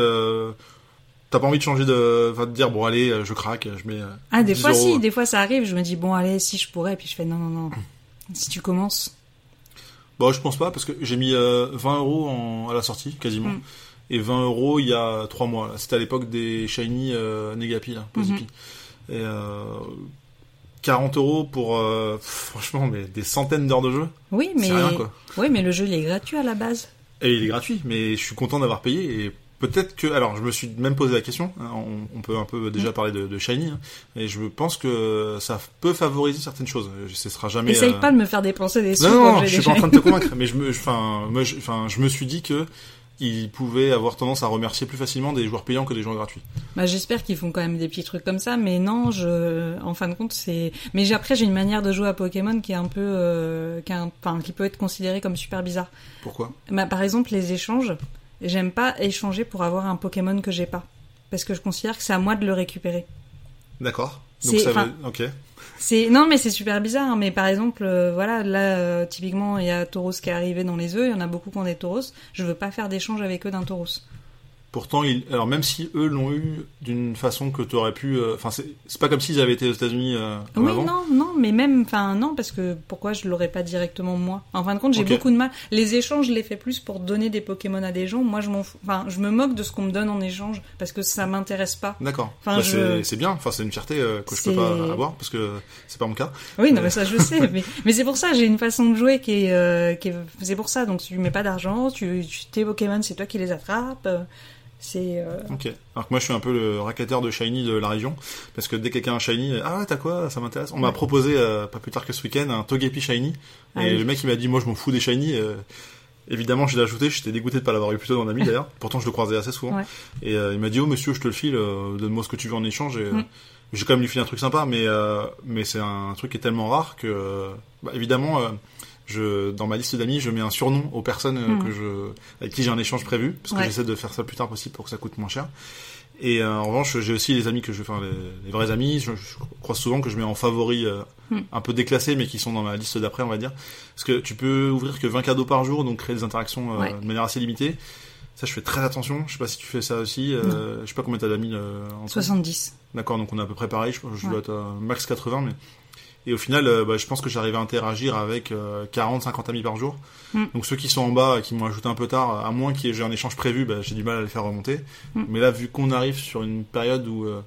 t'as pas envie de changer de, enfin de dire bon allez, euh, je craque, je mets. euh, Ah, des 10 fois euros. si, des fois ça arrive. Je me dis bon allez, si je pourrais, puis je fais non non non. Si tu commences, Bon, je pense pas parce que j'ai mis euh, 20 euros en- à la sortie quasiment. Mm. Et 20 euros il y a 3 mois. C'était à l'époque des shiny euh, Negapi, là, Posipi. Mhm. Et euh, 40 euros pour euh, pff, franchement mais des centaines d'heures de jeu. oui, mais rien quoi. oui, mais le jeu il est gratuit à la base. Et il est gratuit, mais je suis content d'avoir payé et peut-être que alors je me suis même posé la question. hein, on, on peut un peu déjà Mm. parler de, de shiny, hein, et je pense que ça peut favoriser certaines choses. Ce sera jamais. Essaye euh, pas de me faire dépenser des sous Non, non, non, je suis pas en train de te convaincre, mais je me, enfin, moi, je, enfin, je me suis dit que ils pouvaient avoir tendance à remercier plus facilement des joueurs payants que des joueurs gratuits. Bah, j'espère qu'ils font quand même des petits trucs comme ça, mais non, je, en fin de compte, c'est. Mais après, j'ai une manière de jouer à Pokémon qui est un peu, euh, qui, un- enfin, qui peut être considérée comme super bizarre. Pourquoi? Bah, par exemple, les échanges. J'aime pas échanger pour avoir un Pokémon que j'ai pas, parce que je considère que c'est à moi de le récupérer. D'accord. Donc ça veut... Ok. C'est non, mais c'est super bizarre. hein, Mais par exemple, euh, voilà, là, euh, typiquement, il y a Tauros qui est arrivé dans les œufs. Il y en a beaucoup qui ont des Tauros. Je veux pas faire d'échange avec eux d'un Tauros. Pourtant, ils... alors même si eux l'ont eu d'une façon que tu aurais pu, euh, enfin, c'est c'est pas comme s'ils avaient été aux États-Unis euh, Oui, avant. non, non, mais même, enfin, non, parce que pourquoi je l'aurais pas directement moi? En fin de compte, j'ai beaucoup de mal. Les échanges, je les fais plus pour donner des Pokémon à des gens. Moi, je m'en. Enfin, je me moque de ce qu'on me donne en échange parce que ça m'intéresse pas. D'accord. Enfin, Bah, je- c'est- bien. Enfin, c'est une fierté euh, que je peux pas avoir parce que c'est pas mon cas. Oui, non, mais ça, je sais. mais mais c'est pour ça, j'ai une façon de jouer qui est, euh, qui est, c'est pour ça. Donc, tu mets pas d'argent, tu, tu, tes Pokémon, c'est toi qui les attrapes. C'est, euh, Ok. Alors que moi, je suis un peu le racketeur de shiny de la région parce que dès que quelqu'un a un shiny, ah ouais, t'as quoi? Ça m'intéresse. On m'a proposé euh, pas plus tard que ce week-end un Togepi shiny Ah et oui. le mec il m'a dit moi je m'en fous des shiny. euh, Évidemment, je l'ai ajouté, j'étais dégoûté de pas l'avoir eu plus tôt dans la vie d'ailleurs. Pourtant, je le croisais assez souvent. Ouais. Et euh, il m'a dit, oh monsieur, je te le file, euh, donne-moi ce que tu veux en échange. Et, euh, Mm. J'ai quand même lui filé un truc sympa, mais euh, mais c'est un truc qui est tellement rare que, euh, bah, évidemment, euh, je dans ma liste d'amis, je mets un surnom aux personnes euh, Mm. que je avec qui j'ai un échange prévu, parce que Ouais. j'essaie de faire ça le plus tard possible pour que ça coûte moins cher. Et euh, en revanche, j'ai aussi les amis que je, enfin les, les vrais amis, je, je crois souvent que je mets en favori euh, Mm. un peu déclassés, mais qui sont dans ma liste d'après, on va dire. Parce que tu peux ouvrir que 20 cadeaux par jour, donc créer des interactions euh, Ouais. de manière assez limitée. Ça, je fais très attention. Je sais pas si tu fais ça aussi. Euh, je sais pas combien t'as d'amis euh, en tout. 70. D'accord, donc on est à peu près pareil. Je, je Ouais. dois être à max 80, mais et au final, euh, bah, je pense que j'arrive à interagir avec 40-50 amis par jour. Mm. Donc ceux qui sont en bas, et qui m'ont ajouté un peu tard, à moins qu'il y ait un échange prévu, bah, j'ai du mal à les faire remonter. Mm. Mais là, vu qu'on arrive sur une période où euh,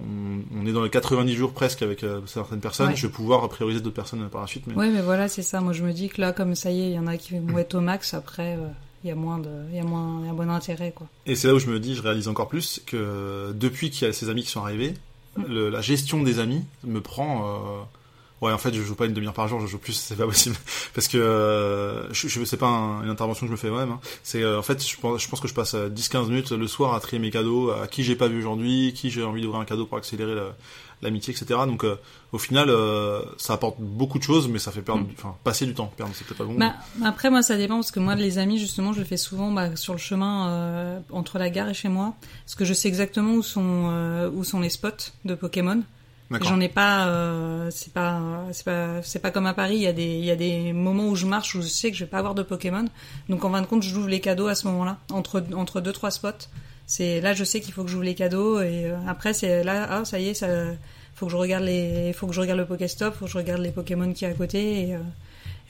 on, est dans les 90 jours presque avec euh, certaines personnes, Ouais. je vais pouvoir prioriser d'autres personnes euh, par la suite. Mais... Ouais, mais voilà, c'est ça. Moi, je me dis que là, comme ça y est, il y en a qui vont être au max. Après, euh, il y a moins de, il y a moins, il y a moins d'intérêt, quoi. Et c'est là où je me dis, je réalise encore plus que depuis qu'il y a ces amis qui sont arrivés, Mm. le- la gestion des amis me prend. euh, Ouais, en fait, je joue pas une demi-heure par jour, je joue plus, c'est pas possible. Parce que euh, je, je c'est pas un- une intervention que je me fais moi-même. hein. C'est euh, en fait, je pense, je pense que je passe euh, 10-15 minutes le soir à trier mes cadeaux, à qui j'ai pas vu aujourd'hui, qui j'ai envie d'ouvrir un cadeau pour accélérer la- l'amitié, etc. Donc, euh, au final, euh, ça apporte beaucoup de choses, mais ça fait perdre, Mm. enfin, passer du temps. Perdre, c'est peut-être pas bon. Bah, après, moi, ça dépend parce que moi, les amis, justement, je le fais souvent bah, sur le chemin euh, entre la gare et chez moi, parce que je sais exactement où sont euh, où sont les spots de Pokémon. J'en ai pas, euh, c'est pas, c'est pas, c'est pas comme à Paris. Il y a des, il y a des moments où je marche où je sais que je vais pas avoir de Pokémon. Donc en fin de compte, j'ouvre les cadeaux à ce moment-là, entre entre deux trois spots. C'est là, je sais qu'il faut que j'ouvre les cadeaux et euh, après c'est là, ah ça y est, ça, faut que je regarde les, faut que je regarde le Pokéstop, faut que je regarde les Pokémon qui est à côté et, euh,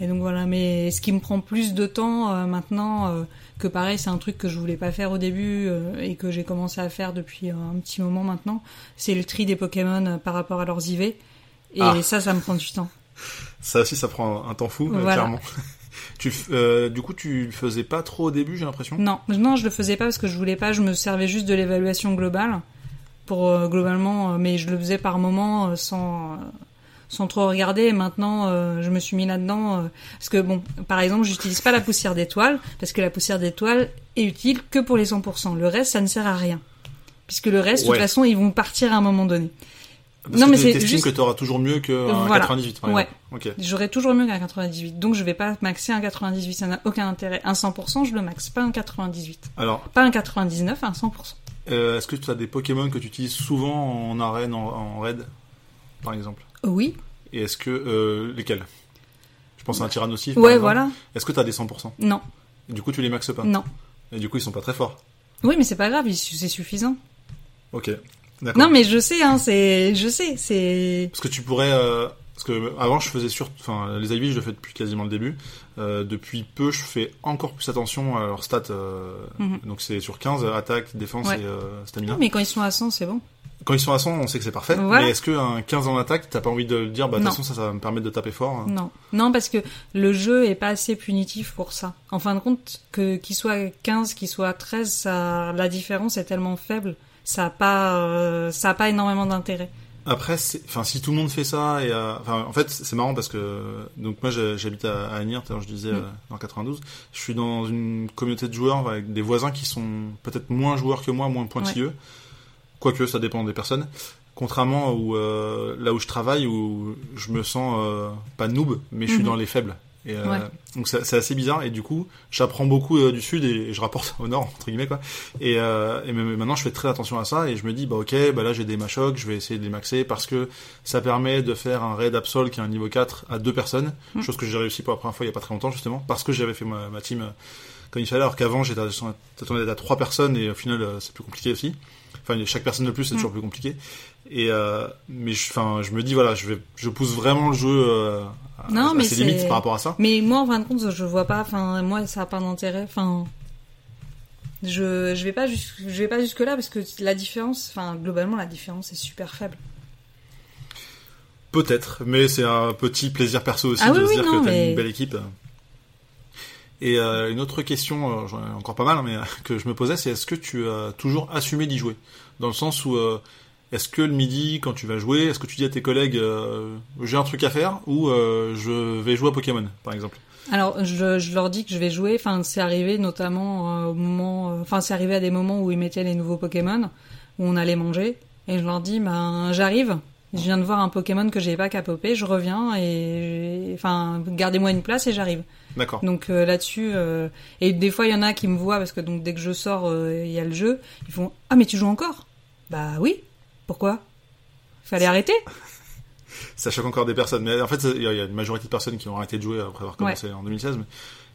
Et donc voilà, mais ce qui me prend plus de temps euh, maintenant, euh, que pareil, c'est un truc que je voulais pas faire au début euh, et que j'ai commencé à faire depuis un petit moment maintenant, c'est le tri des Pokémon par rapport à leurs IV. Et Ah. ça, ça me prend du temps. Ça aussi, ça prend un temps fou, euh, Voilà. clairement. tu, euh, du coup, tu le faisais pas trop au début, j'ai l'impression? Non, non, je le faisais pas parce que je voulais pas. Je me servais juste de l'évaluation globale pour euh, globalement, euh, mais je le faisais par moment euh, sans euh, sans trop regarder. Et maintenant, euh, je me suis mis là-dedans euh, parce que bon, par exemple, j'utilise pas la poussière d'étoile parce que la poussière d'étoile est utile que pour les 100%. Le reste, ça ne sert à rien puisque le reste, de toute façon, ils vont partir à un moment donné. Parce Non, que mais c'est juste- que t'auras toujours mieux qu'un Voilà. 98, par Ouais. J'aurais toujours mieux qu'un 98, donc je vais pas maxer un 98, ça n'a aucun intérêt. Un 100%, je le max, pas un 98, Alors, pas un 99, un 100%. euh, est-ce que tu as des Pokémon que tu utilises souvent en arène, en, en raid, par exemple? Oui, Et est-ce que... Euh, lesquels? Je pense à un Tyrannosif, ouais, exemple. voilà. Est-ce que tu as des 100% Non, Et du coup, tu les maxes pas? Non. Et du coup, ils sont pas très forts. Oui, mais c'est pas grave, c'est suffisant. Ok. D'accord. Non, mais je sais, hein, c'est, je sais, c'est. Parce que tu pourrais... euh, Parce que avant, je faisais sur... Enfin, les IV, je le fais depuis quasiment le début. Euh, depuis peu, je fais encore plus attention à leurs stats. euh, Mhm. Donc c'est sur 15, attaque, défense Ouais. et euh, stamina. Non, mais quand ils sont à 100, c'est bon. Quand ils sont à 100, on sait que c'est parfait. Voilà. Mais est-ce qu'un 15 en attaque, t'as pas envie de le dire, bah de toute façon, ça, ça va me permettre de taper fort hein. Non, non, parce que le jeu est pas assez punitif pour ça. En fin de compte, que qu'il soit 15, qu'il soit 13, ça, la différence est tellement faible, ça a pas, euh, ça a pas énormément d'intérêt. Après, c'est- enfin, si tout le monde fait ça, et euh, enfin, en fait, c'est marrant parce que donc moi, j'habite à, à Agnières, je disais euh, dans 92. Je suis dans une communauté de joueurs avec des voisins qui sont peut-être moins joueurs que moi, moins pointilleux. Quoique, ça dépend des personnes. Contrairement où euh, là où je travaille, où je me sens euh, pas noob, mais je suis Mhm. dans les faibles. Et, euh, Ouais. Donc c'est assez bizarre et du coup j'apprends beaucoup euh, du sud et, et je rapporte au nord entre guillemets quoi. Et, euh, et maintenant je fais très attention à ça et je me dis bah ok bah là j'ai des machocs, je vais essayer de les maxer parce que ça permet de faire un raid Absol qui est un niveau 4 à deux personnes, Mhm. chose que j'ai réussi pour la première fois il y a pas très longtemps justement parce que j'avais fait ma, ma team euh, comme il fallait alors qu'avant j'étais à- à trois personnes et au final c'est plus compliqué aussi. Enfin chaque personne de plus c'est Mhm. toujours plus compliqué. Et euh, mais je, enfin je me dis voilà je vais je pousse vraiment le jeu euh, à, Non, à mais ses limites par rapport à ça. Mais moi, en fin de compte, je vois pas, enfin, moi, ça a pas d'intérêt, enfin. Je, je vais pas jus- je vais pas jusque là parce que la différence, enfin, globalement, la différence est super faible. Peut-être, mais c'est un petit plaisir perso aussi Ah de oui, se oui, dire non, que t'as mais- une belle équipe. Et euh, une autre question, euh, j'en ai encore pas mal, hein, mais euh, que je me posais, c'est est-ce que tu as toujours assumé d'y jouer? Dans le sens où, euh, est-ce que le midi, quand tu vas jouer, est-ce que tu dis à tes collègues, euh, j'ai un truc à faire, ou euh, je vais jouer à Pokémon, par exemple? Alors, je, je leur dis que je vais jouer. Enfin, c'est arrivé notamment au moment. Enfin, c'est arrivé à des moments où ils mettaient les nouveaux Pokémon, où on allait manger, et je leur dis, ben, j'arrive. Je viens de voir un Pokémon que j'ai pas popper, je reviens et enfin gardez-moi une place et j'arrive. D'accord. Donc euh, là-dessus euh, et des fois il y en a qui me voient parce que donc dès que je sors euh, il y a le jeu, ils font ah mais tu joues encore? Bah oui. Pourquoi? Fallait arrêter. Ça choque encore des personnes, mais en fait, il y a une majorité de personnes qui ont arrêté de jouer après avoir commencé en 2016, mais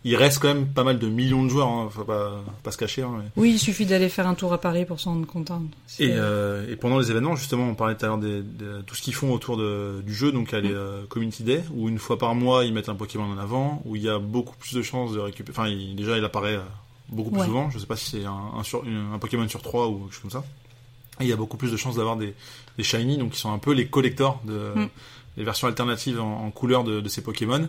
il reste quand même pas mal de millions de joueurs, hein, faut pas, pas se cacher. Hein, mais- Oui, il suffit d'aller faire un tour à Paris pour s'en rendre compte. hein. Et, euh, et pendant les événements, justement, on parlait tout à l'heure de tout ce qu'ils font autour de, du jeu, donc a les Mm. euh, Community Day, où une fois par mois, ils mettent un Pokémon en avant, où il y a beaucoup plus de chances de récupérer... Enfin, il- déjà, il apparaît euh, beaucoup plus Ouais. souvent, je sais pas si c'est un, un, sur- un Pokémon sur trois ou quelque chose comme ça. Et il y a beaucoup plus de chances d'avoir des, des Shiny, donc qui sont un peu les collectors, de, Mm. les versions alternatives en, en couleur de, de ces Pokémon.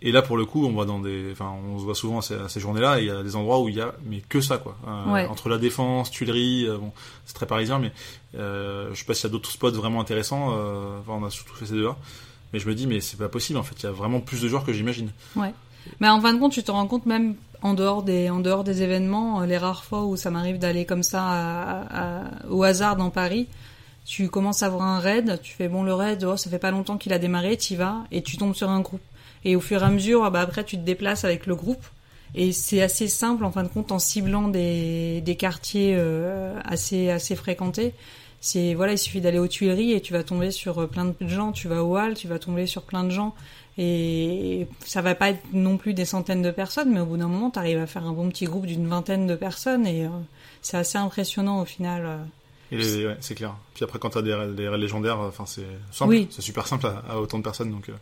Et là, pour le coup, on va dans des, enfin, on se voit souvent à ces, journées-là, et il y a des endroits où il y a, mais que ça, quoi. Euh, Ouais. Entre la défense, Tuileries, euh, bon, c'est très parisien, mais euh, je sais pas s'il y a d'autres spots vraiment intéressants. Euh, enfin, on a surtout fait ces deux-là. Mais je me dis, mais c'est pas possible, en fait. Il y a vraiment plus de joueurs que j'imagine. Mais en fin de compte, tu te rends compte même en dehors des, en dehors des événements, les rares fois où ça m'arrive d'aller comme ça à- à- au hasard dans Paris, tu commences à voir un raid, tu fais bon le raid, oh, ça fait pas longtemps qu'il a démarré, tu vas et tu tombes sur un groupe. Et au fur et à mesure, ah bah après tu te déplaces avec le groupe. Et c'est assez simple en fin de compte en ciblant des, des quartiers euh, assez assez fréquentés. C'est voilà, il suffit d'aller aux Tuileries et tu vas tomber sur euh, plein de gens. Tu vas au Hall, tu vas tomber sur plein de gens. Et ça va pas être non plus des centaines de personnes, mais au bout d'un moment, tu arrives à faire un bon petit groupe d'une vingtaine de personnes et euh, c'est assez impressionnant au final. euh. Ouais, c'est clair. Puis après, quand t'as des, des raids légendaires, enfin, c'est simple. Oui. C'est super simple à, à autant de personnes, donc. euh.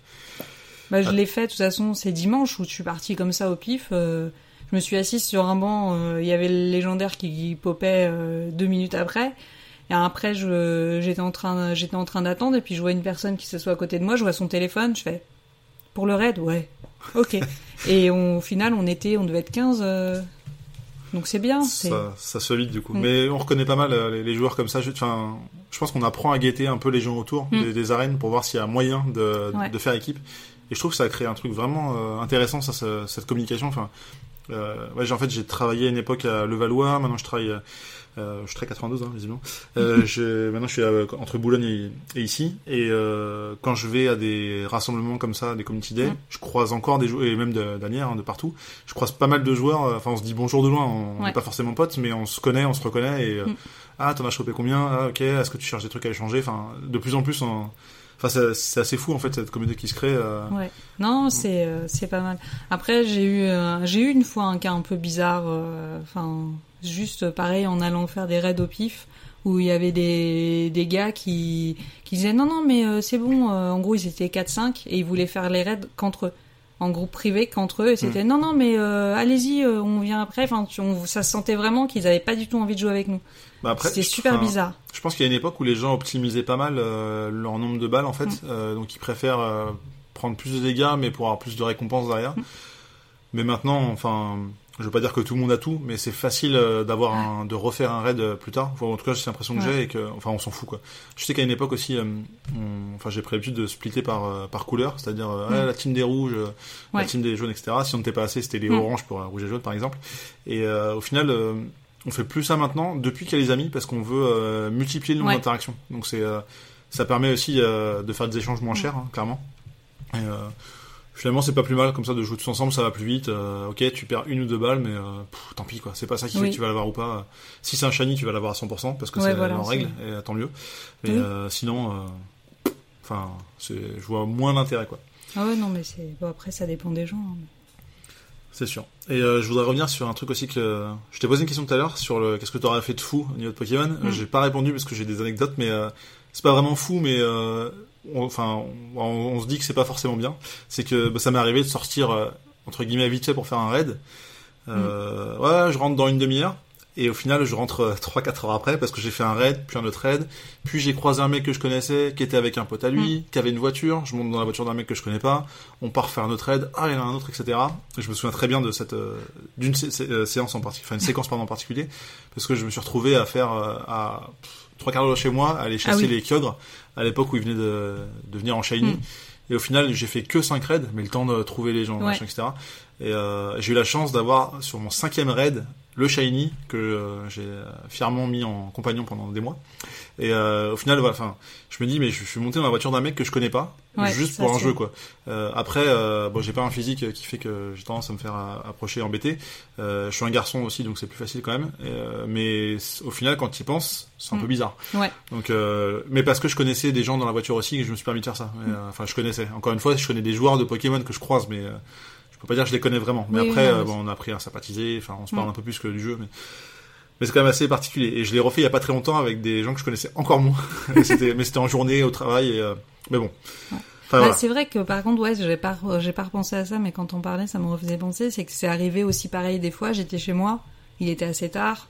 Bah, je Ah. l'ai fait, de toute façon, c'est dimanche où je suis partie comme ça au pif. euh, je me suis assise sur un banc, euh, il y avait le légendaire qui popait euh, deux minutes après. Et après, j'étais en train, j'étais en train d'attendre et puis je vois une personne qui s'assoit à côté de moi, je vois son téléphone, je fais pour le raid, ouais, ok. et on- au final, on était, on devait être 15, euh, donc c'est bien. Ça, ça se vite du coup. Mm. Mais on reconnaît pas mal les, les joueurs comme ça. Je, enfin, je pense qu'on apprend à guetter un peu les gens autour Mm. des, des arènes pour voir s'il y a moyen de, Ouais. de faire équipe. Et je trouve que ça a créé un truc vraiment euh, intéressant, ça, ce- cette communication. Enfin, euh, ouais, j'ai- en fait, j'ai travaillé à une époque à Levallois. Maintenant, je travaille. euh, je suis très 92, hein, visiblement. Euh, je, maintenant, je suis entre Boulogne et, et ici. Et euh, quand je vais à des rassemblements comme ça, des community day, je croise encore des joueurs, et même de- d'Anières, hein, de partout. Je croise pas mal de joueurs. euh, Enfin, on se dit bonjour de loin. On n'est Ouais. pas forcément potes, mais on se connaît, on se reconnaît. Et euh, Mm. ah, t'en as chopé combien? Ah, ok. Est-ce que tu cherches des trucs à échanger? Enfin, de plus en plus, on... enfin, c'est assez fou en fait cette communauté qui se crée. euh, Ouais. Non, c'est euh, c'est pas mal. Après, j'ai eu euh, j'ai eu une fois un cas un peu bizarre. Enfin, juste pareil en allant faire des raids au pif où il y avait des des gars qui qui disaient non non mais c'est bon. en gros, ils étaient 4-5 et ils voulaient faire les raids qu'entre eux. En groupe privé qu'entre eux et c'était non non mais euh, allez-y euh, on vient après enfin on- ça se sentait vraiment qu'ils avaient pas du tout envie de jouer avec nous bah, c'était super enfin, bizarre Je pense qu'il y a une époque où les gens optimisaient pas mal euh, leur nombre de balles en fait, Mm. Euh, donc ils préfèrent prendre plus de dégâts mais pour avoir plus de récompenses derrière. Mm. Mais maintenant, enfin, je veux pas dire que tout le monde a tout, mais c'est facile euh, d'avoir un, de refaire un raid euh, plus tard. Enfin, en tout cas, c'est l'impression que Ouais. j'ai et que, enfin, on s'en fout quoi. Je sais qu'à une époque aussi, euh, on- enfin, j'ai pris l'habitude de splitter par euh, par couleur, c'est-à-dire euh, Mm. ah, la team des rouges, euh, la team des jaunes, etc. Si on n'était pas assez, c'était les Mm. oranges pour rouge et jaune par exemple. Et euh, au final. euh, on fait plus ça maintenant depuis qu'il y a les amis parce qu'on veut euh, multiplier le nombre Ouais. d'interactions. Donc c'est euh, ça permet aussi euh, de faire des échanges moins chers, hein, clairement. Et euh, finalement c'est pas plus mal comme ça de jouer tous ensemble, ça va plus vite. Euh, ok, tu perds une ou deux balles, mais euh, pff, tant pis quoi. C'est pas ça qui fait que tu vas l'avoir ou pas. Si c'est un shiny, tu vas l'avoir à 100% parce que Ouais, c'est voilà, en règle et euh, tant mieux. Mais Oui. euh, sinon, euh, enfin, je vois moins l'intérêt quoi. ah ouais non mais c'est bon après ça dépend des gens hein. C'est sûr. Et euh, je voudrais revenir sur un truc aussi que je t'ai posé une question tout à l'heure sur le qu'est-ce que tu aurais fait de fou au niveau de Pokémon. Mm. J'ai pas répondu parce que j'ai des anecdotes, mais euh, c'est pas vraiment fou, mais euh, on- enfin on, on se dit que c'est pas forcément bien. C'est que bah, ça m'est arrivé de sortir euh, entre guillemets vite fait pour faire un raid. Euh, Ouais, je rentre dans une demi-heure. Et au final, je rentre euh, 3-4 heures après parce que j'ai fait un raid, puis un autre raid. Puis j'ai croisé un mec que je connaissais, qui était avec un pote à lui, qui avait une voiture. Je monte dans la voiture d'un mec que je connais pas. On part faire un autre raid. Ah, il y en a un autre, etc. Et je me souviens très bien de cette euh, d'une sé- sé- euh, séance en particulier, enfin une séquence pardon en particulier, parce que je me suis retrouvé à faire euh, à pff, trois quarts d'heure chez moi, aller chasser Ah oui. les Kyogres à l'époque où ils venaient de, de venir en shiny. Mm. Et au final, j'ai fait que 5 raids, mais le temps de trouver les gens, Ouais. machin, etc. Et euh, j'ai eu la chance d'avoir sur mon cinquième raid le shiny que euh, j'ai euh, fièrement mis en compagnon pendant des mois. Et euh, au final, voilà, enfin, je me dis, mais je, je suis monté dans la voiture d'un mec que je connais pas, Ouais, juste pour un jeu, quoi. Euh, après, euh, bon, j'ai pas un physique qui fait que j'ai tendance à me faire euh, approcher, embêter. Euh, je suis un garçon aussi, donc c'est plus facile quand même. Et, euh, mais au final, quand tu y penses, c'est un Mm. peu bizarre. ouais Donc, euh, mais parce que je connaissais des gens dans la voiture aussi, que je me suis permis de faire ça. Euh, Enfin, je connaissais. Encore une fois, je connais des joueurs de Pokémon que je croise, mais euh, je peux pas dire que je les connais vraiment. Mais Oui, après, oui, non, euh, bon, on a appris à sympathiser. Enfin, on se parle Mm. un peu plus que du jeu, mais mais c'est quand même assez particulier. Et je l'ai refait il y a pas très longtemps avec des gens que je connaissais encore moins. C'était, mais c'était en journée au travail. Et, euh, mais bon. Ouais. Enfin, Bah, voilà. C'est vrai que par contre, ouais, j'ai pas, j'ai pas repensé à ça, mais quand on parlait, ça me refaisait penser. C'est que c'est arrivé aussi pareil des fois. J'étais chez moi, il était assez tard,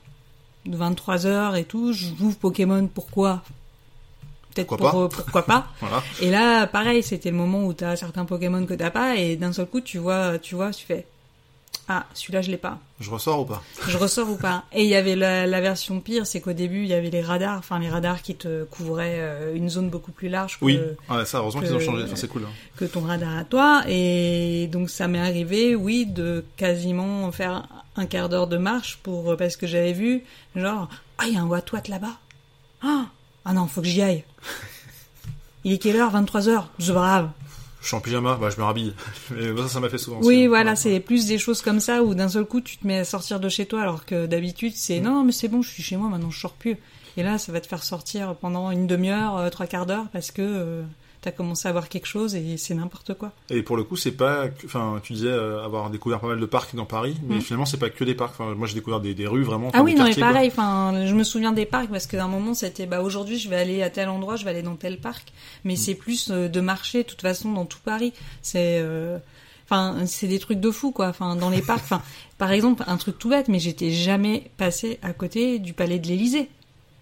23 heures et tout. Je joue Pokémon, pourquoi? Peut-être Pourquoi pour, euh, pourquoi pas. Voilà. Et là, pareil, c'était le moment où t'as certains Pokémon que t'as pas, et d'un seul coup, tu vois, tu vois, tu fais, ah, celui-là, je l'ai pas. Je ressors ou pas Je ressors ou pas Et il y avait la, la version pire, c'est qu'au début, il y avait les radars, enfin les radars qui te couvraient euh, une zone beaucoup plus large que, Oui. Ouais, ça, heureusement qu'ils ont changé. Enfin, c'est cool. hein. que ton radar à toi. Et donc ça m'est arrivé, oui, de quasiment faire un quart d'heure de marche pour parce que j'avais vu, genre, ah, il y a un Watwat là-bas. Ah, ah non, faut que j'y aille. Il est quelle heure? 23 heures C'est grave. Je suis en pyjama, bah, je me rhabille. Mais ça, ça m'a fait souvent. Oui, aussi. voilà, Ouais. c'est plus des choses comme ça où d'un seul coup tu te mets à sortir de chez toi alors que d'habitude c'est non, non, mais c'est bon, je suis chez moi maintenant, je sors plus. Et là, ça va te faire sortir pendant une demi-heure, euh, trois quarts d'heure parce que euh, t'as commencé à voir quelque chose et c'est n'importe quoi. Et pour le coup, c'est pas, enfin, tu disais euh, avoir découvert pas mal de parcs dans Paris, mais Mm. finalement, c'est pas que des parcs. Enfin, moi, j'ai découvert des, des rues vraiment. Ah oui, des non, mais pareil, enfin, je me souviens des parcs parce qu'à un moment c'était, bah aujourd'hui je vais aller à tel endroit, je vais aller dans tel parc, mais Mm. c'est plus euh, de marcher, de toute façon, dans tout Paris. C'est, euh, enfin, c'est des trucs de fou, quoi. Enfin, dans les parcs, enfin, par exemple, un truc tout bête, mais j'étais jamais passé à côté du Palais de l'Élysée.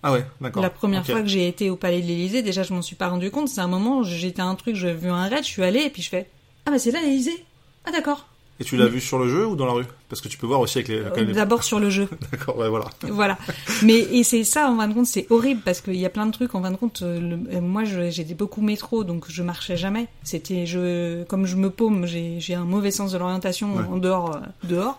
Ah ouais, d'accord. La première fois que j'ai été au Palais de l'Élysée, déjà je m'en suis pas rendu compte. C'est un moment, j'étais un truc, j'ai vu un raid, je suis allée et puis je fais, ah bah c'est là l'Élysée. Ah d'accord. Et tu l'as vu sur le jeu ou dans la rue? Parce que tu peux voir aussi avec les. D'abord sur le jeu. D'accord, ouais, voilà. voilà. Mais et c'est ça en fin de compte, c'est horrible parce qu'il y a plein de trucs en fin de compte. euh, le- euh, moi, je- j'étais beaucoup métro, donc je marchais jamais. C'était je comme je me paume, j'ai j'ai un mauvais sens de l'orientation Ouais. en dehors euh, dehors.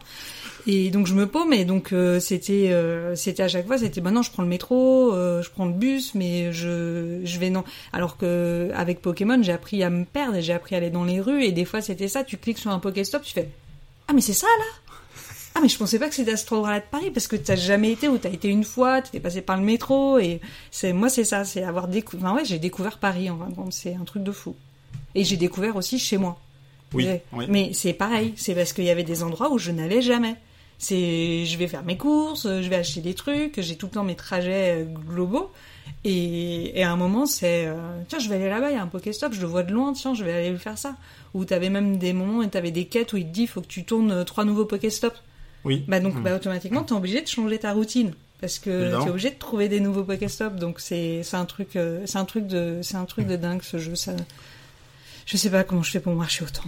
Et donc je me paume et donc euh, c'était euh, c'était à chaque fois c'était bah non je prends le métro euh, je prends le bus mais je je vais non alors que avec Pokémon j'ai appris à me perdre et j'ai appris à aller dans les rues et des fois c'était ça tu cliques sur un Pokéstop tu fais ah mais c'est ça là? Ah mais je pensais pas que c'était à cet endroit-là de Paris parce que t'as jamais été ou t'as été une fois, t'étais passé par le métro et c'est moi c'est ça, c'est avoir découvert. Enfin ouais, j'ai découvert Paris en fin de compte, c'est un truc de fou. Et j'ai découvert aussi chez moi. Oui. Mais c'est pareil, c'est parce qu'il y avait des endroits où je n'allais jamais. C'est je vais faire mes courses, je vais acheter des trucs, j'ai tout le temps mes trajets euh, globaux. Et, et à un moment, c'est euh, tiens, je vais aller là-bas, il y a un Pokéstop, je le vois de loin, tiens, je vais aller le faire ça. Ou t'avais même des moments où t'avais des quêtes où il te dit faut que tu tournes euh, trois nouveaux Pokéstops. Oui. Bah donc Hmm. bah, automatiquement t'es obligé de changer ta routine parce que t'es obligé de trouver des nouveaux Pokéstops donc c'est c'est un truc euh, c'est un truc de c'est un truc de dingue ce jeu ça je sais pas comment je fais pour marcher autant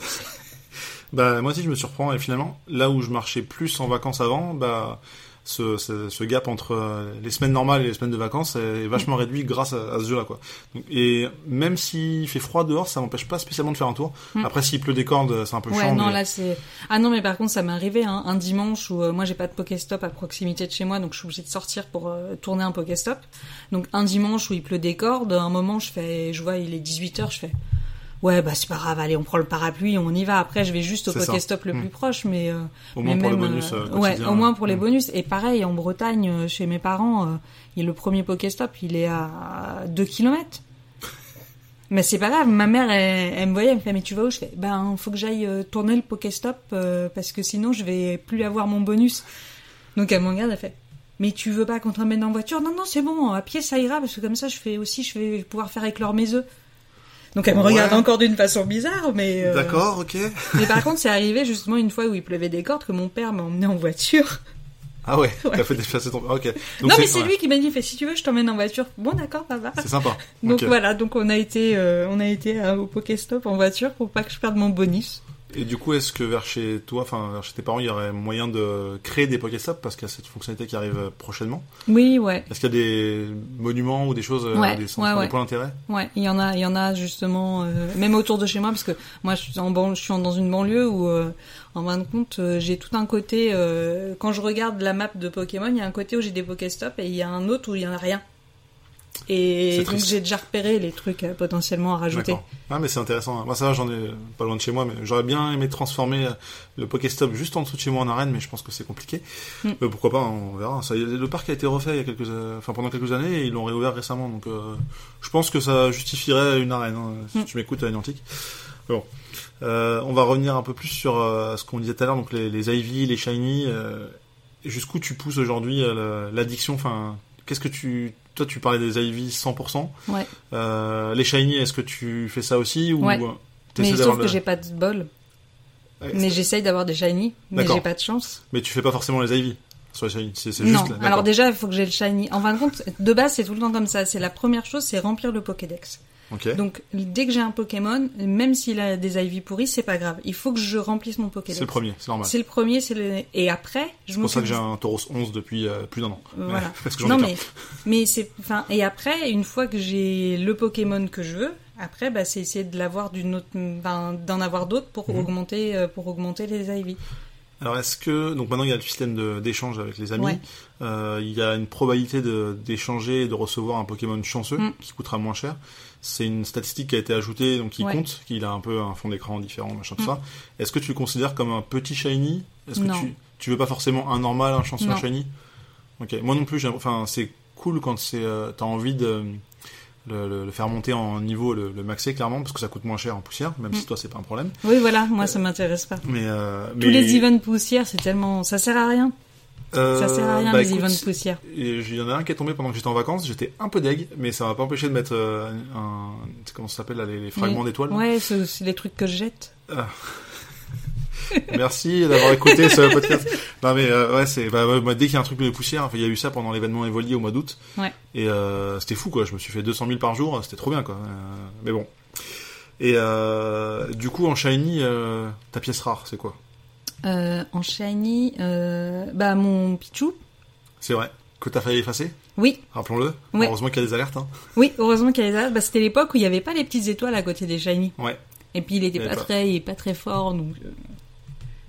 Bah moi aussi je me surprends et finalement là où je marchais plus en vacances avant, bah ce, ce, ce gap entre euh, les semaines normales et les semaines de vacances est vachement réduit grâce à, à ce jeu-là quoi. Donc, et même s'il fait froid dehors, ça m'empêche pas spécialement de faire un tour. Mm. Après s'il pleut des cordes, c'est un peu ouais chiant. non mais- là c'est ah non mais par contre ça m'est arrivé hein, un dimanche où euh, moi j'ai pas de Pokéstop à proximité de chez moi donc je suis obligée de sortir pour euh, tourner un Pokéstop donc un dimanche où il pleut des cordes un moment je fais je vois il est 18h je fais Ouais, bah c'est pas grave, allez, on prend le parapluie, on y va. Après, je vais juste au. Pokéstop le Mm. plus proche, mais euh, Au mais moins pour le même, bonus euh, euh, ouais, au moins pour les Mm. bonus. Et pareil, en Bretagne, euh, chez mes parents, euh, il le premier Pokéstop, il est à 2 km. Mais c'est pas grave, ma mère, elle, elle me voyait, elle me fait, mais tu vas où? Je fais, ben, faut que j'aille tourner le Pokéstop, euh, parce que sinon, je vais plus avoir mon bonus. Donc, elle me regarde, elle fait, mais tu veux pas qu'on te ramène en voiture? Non, non, c'est bon, à pied, ça ira, parce que comme ça, je fais aussi, je vais pouvoir faire éclore mes œufs. Donc, elle me Ouais. regarde encore d'une façon bizarre, mais... euh, D'accord, ok. mais par contre, c'est arrivé justement une fois où il pleuvait des cordes que mon père m'a emmené en voiture. Ah ouais, Ouais. t'as fait déplacer ton. Ok. Donc non, mais c'est ouais, lui qui m'a dit, fait, si tu veux, je t'emmène en voiture. Bon, d'accord, papa. C'est sympa. Donc voilà, donc on a été, euh, on a été au Pokéstop en voiture pour pas que je perde mon bonus. Et du coup, est-ce que vers chez toi, enfin vers chez tes parents, il y aurait moyen de créer des Pokéstops parce qu'il y a cette fonctionnalité qui arrive prochainement? Oui, ouais, Est-ce qu'il y a des monuments ou des choses, euh, Ouais, des, centres, ouais, des ouais. points d'intérêt? Ouais. Il y en a, il y en a justement, euh, même autour de chez moi, parce que moi, je suis en ban- je suis dans une banlieue où, euh, en fin de compte, j'ai tout un côté. euh, quand je regarde la map de Pokémon, il y a un côté où j'ai des Pokéstops et il y a un autre où il y en a rien. Et donc j'ai déjà repéré les trucs euh, potentiellement à rajouter. Ah mais c'est intéressant. Moi ça va, j'en ai pas loin de chez moi, mais j'aurais bien aimé transformer euh, le Pokéstop juste en dessous de chez moi en arène, mais je pense que c'est compliqué. Mm. Euh, pourquoi pas, on verra. Ça, le parc a été refait il y a quelques, euh, enfin pendant quelques années et ils l'ont réouvert récemment, donc euh, je pense que ça justifierait une arène. hein, si Mm. tu m'écoutes à. Bon. Euh, on va revenir un peu plus sur euh, ce qu'on disait tout à l'heure, donc les, les Ivy, les Shiny. euh, jusqu'où tu pousses aujourd'hui la- l'addiction Enfin, qu'est-ce que tu, toi, tu parlais des Ivy 100%. Ouais. Euh, les Shiny, est-ce que tu fais ça aussi ou Ouais. euh, Mais sauf que j'ai pas de bol. Ouais, Mais j'essaye d'avoir des shiny, mais j'ai pas de chance. mais tu fais pas forcément les Ivy sur les Shiny. C'est Non. juste. là, Alors déjà, il faut que j'ai le shiny. En fin de compte, de base, c'est tout le temps comme ça. C'est la première chose, c'est remplir le Pokédex. Donc dès que j'ai un Pokémon, même s'il a des Ivy pourris, c'est pas grave. Il faut que je remplisse mon Pokédex. C'est le premier, c'est normal. C'est le premier, c'est le et après, je C'est pour ça que j'ai un Tauros 11 depuis euh, plus d'un an. Euh, Voilà. Parce que Non ai mais mais c'est enfin et après une fois que j'ai le Pokémon que je veux, après bah c'est essayer de l'avoir d'une autre enfin, d'en avoir d'autres pour Mhm. augmenter euh, pour augmenter les Ivy. Alors est-ce que donc maintenant il y a le système d'échange avec les amis, Ouais. Euh, il y a une probabilité d'échanger et de recevoir un Pokémon chanceux Mm. qui coûtera moins cher. C'est une statistique qui a été ajoutée donc qui Ouais. compte, qu'il a un peu un fond d'écran différent machin tout ça. Est-ce que tu le considères comme un petit shiny? Est-ce que tu tu veux pas forcément un normal, un Non. shiny? Ok, moi non plus. Enfin c'est cool quand c'est euh, t'as envie de le, le- le faire monter en niveau, le, le maxer clairement, parce que ça coûte moins cher en poussière, même si Mm. toi c'est pas un problème. Oui, voilà, moi ça m'intéresse pas. Mais, euh, Tous mais, les events poussières, c'est tellement, ça sert à rien. Euh, ça sert à rien bah, les écoute, events poussières. Et il y en a un qui est tombé pendant que j'étais en vacances, j'étais un peu deg, mais ça m'a pas empêché de mettre euh, un, comment ça s'appelle les, les fragments Les- d'étoiles. Ouais, c'est les trucs que je jette. Merci d'avoir écouté ce podcast. Non mais euh, ouais, c'est bah, ouais, dès qu'il y a un truc de poussière, enfin, il y a eu ça pendant l'événement Evoli au mois d'août. Ouais. Et c'était fou quoi. Je me suis fait 200 000 par jour, c'était trop bien quoi. Mais bon. Et du coup en shiny, ta pièce rare, c'est quoi? Euh, en shiny, euh, bah mon Pichou. C'est vrai que t'as failli effacer. Oui, Rappelons-le. Heureusement qu'il y a des alertes. Hein. oui, heureusement qu'il y avait ça. Bah, c'était l'époque où il y avait pas les petites étoiles à côté des shiny. Ouais. Et puis il était Il pas pas. très, il est pas très fort, donc euh,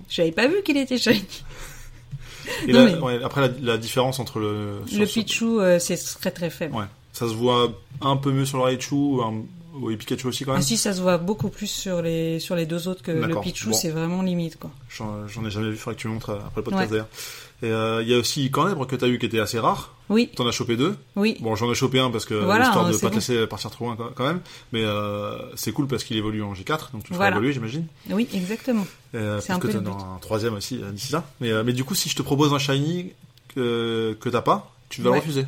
j'avais pas vu qu'il était shiny. Et Non, là, mais- ouais, après la, la différence entre le Le Pichou, c'est très très faible. Ouais. Ça se voit un peu mieux sur le Raichu, un, ou Pikachu aussi quand Ah même. si, ça se voit beaucoup plus sur les sur les deux autres que le Bon. c'est vraiment limite quoi. J'en ai jamais vu, faudrait que tu montres euh, après le podcast Ouais. d'ailleurs. Et euh, il y a aussi Cornèbre que t'as eu qui était assez rare. Oui, T'en as chopé deux. oui. Bon, j'en ai chopé un parce que Voilà, histoire de pas te laisser partir trop loin quand même. Mais euh, c'est cool parce qu'il évolue en G4, donc tu le Voilà. évoluer, j'imagine. Oui, exactement. Euh, C'est un parce que t'en as un troisième aussi d'ici là. Mais, mais du coup, si je te propose un shiny que, que t'as pas, tu vas Ouais. le refuser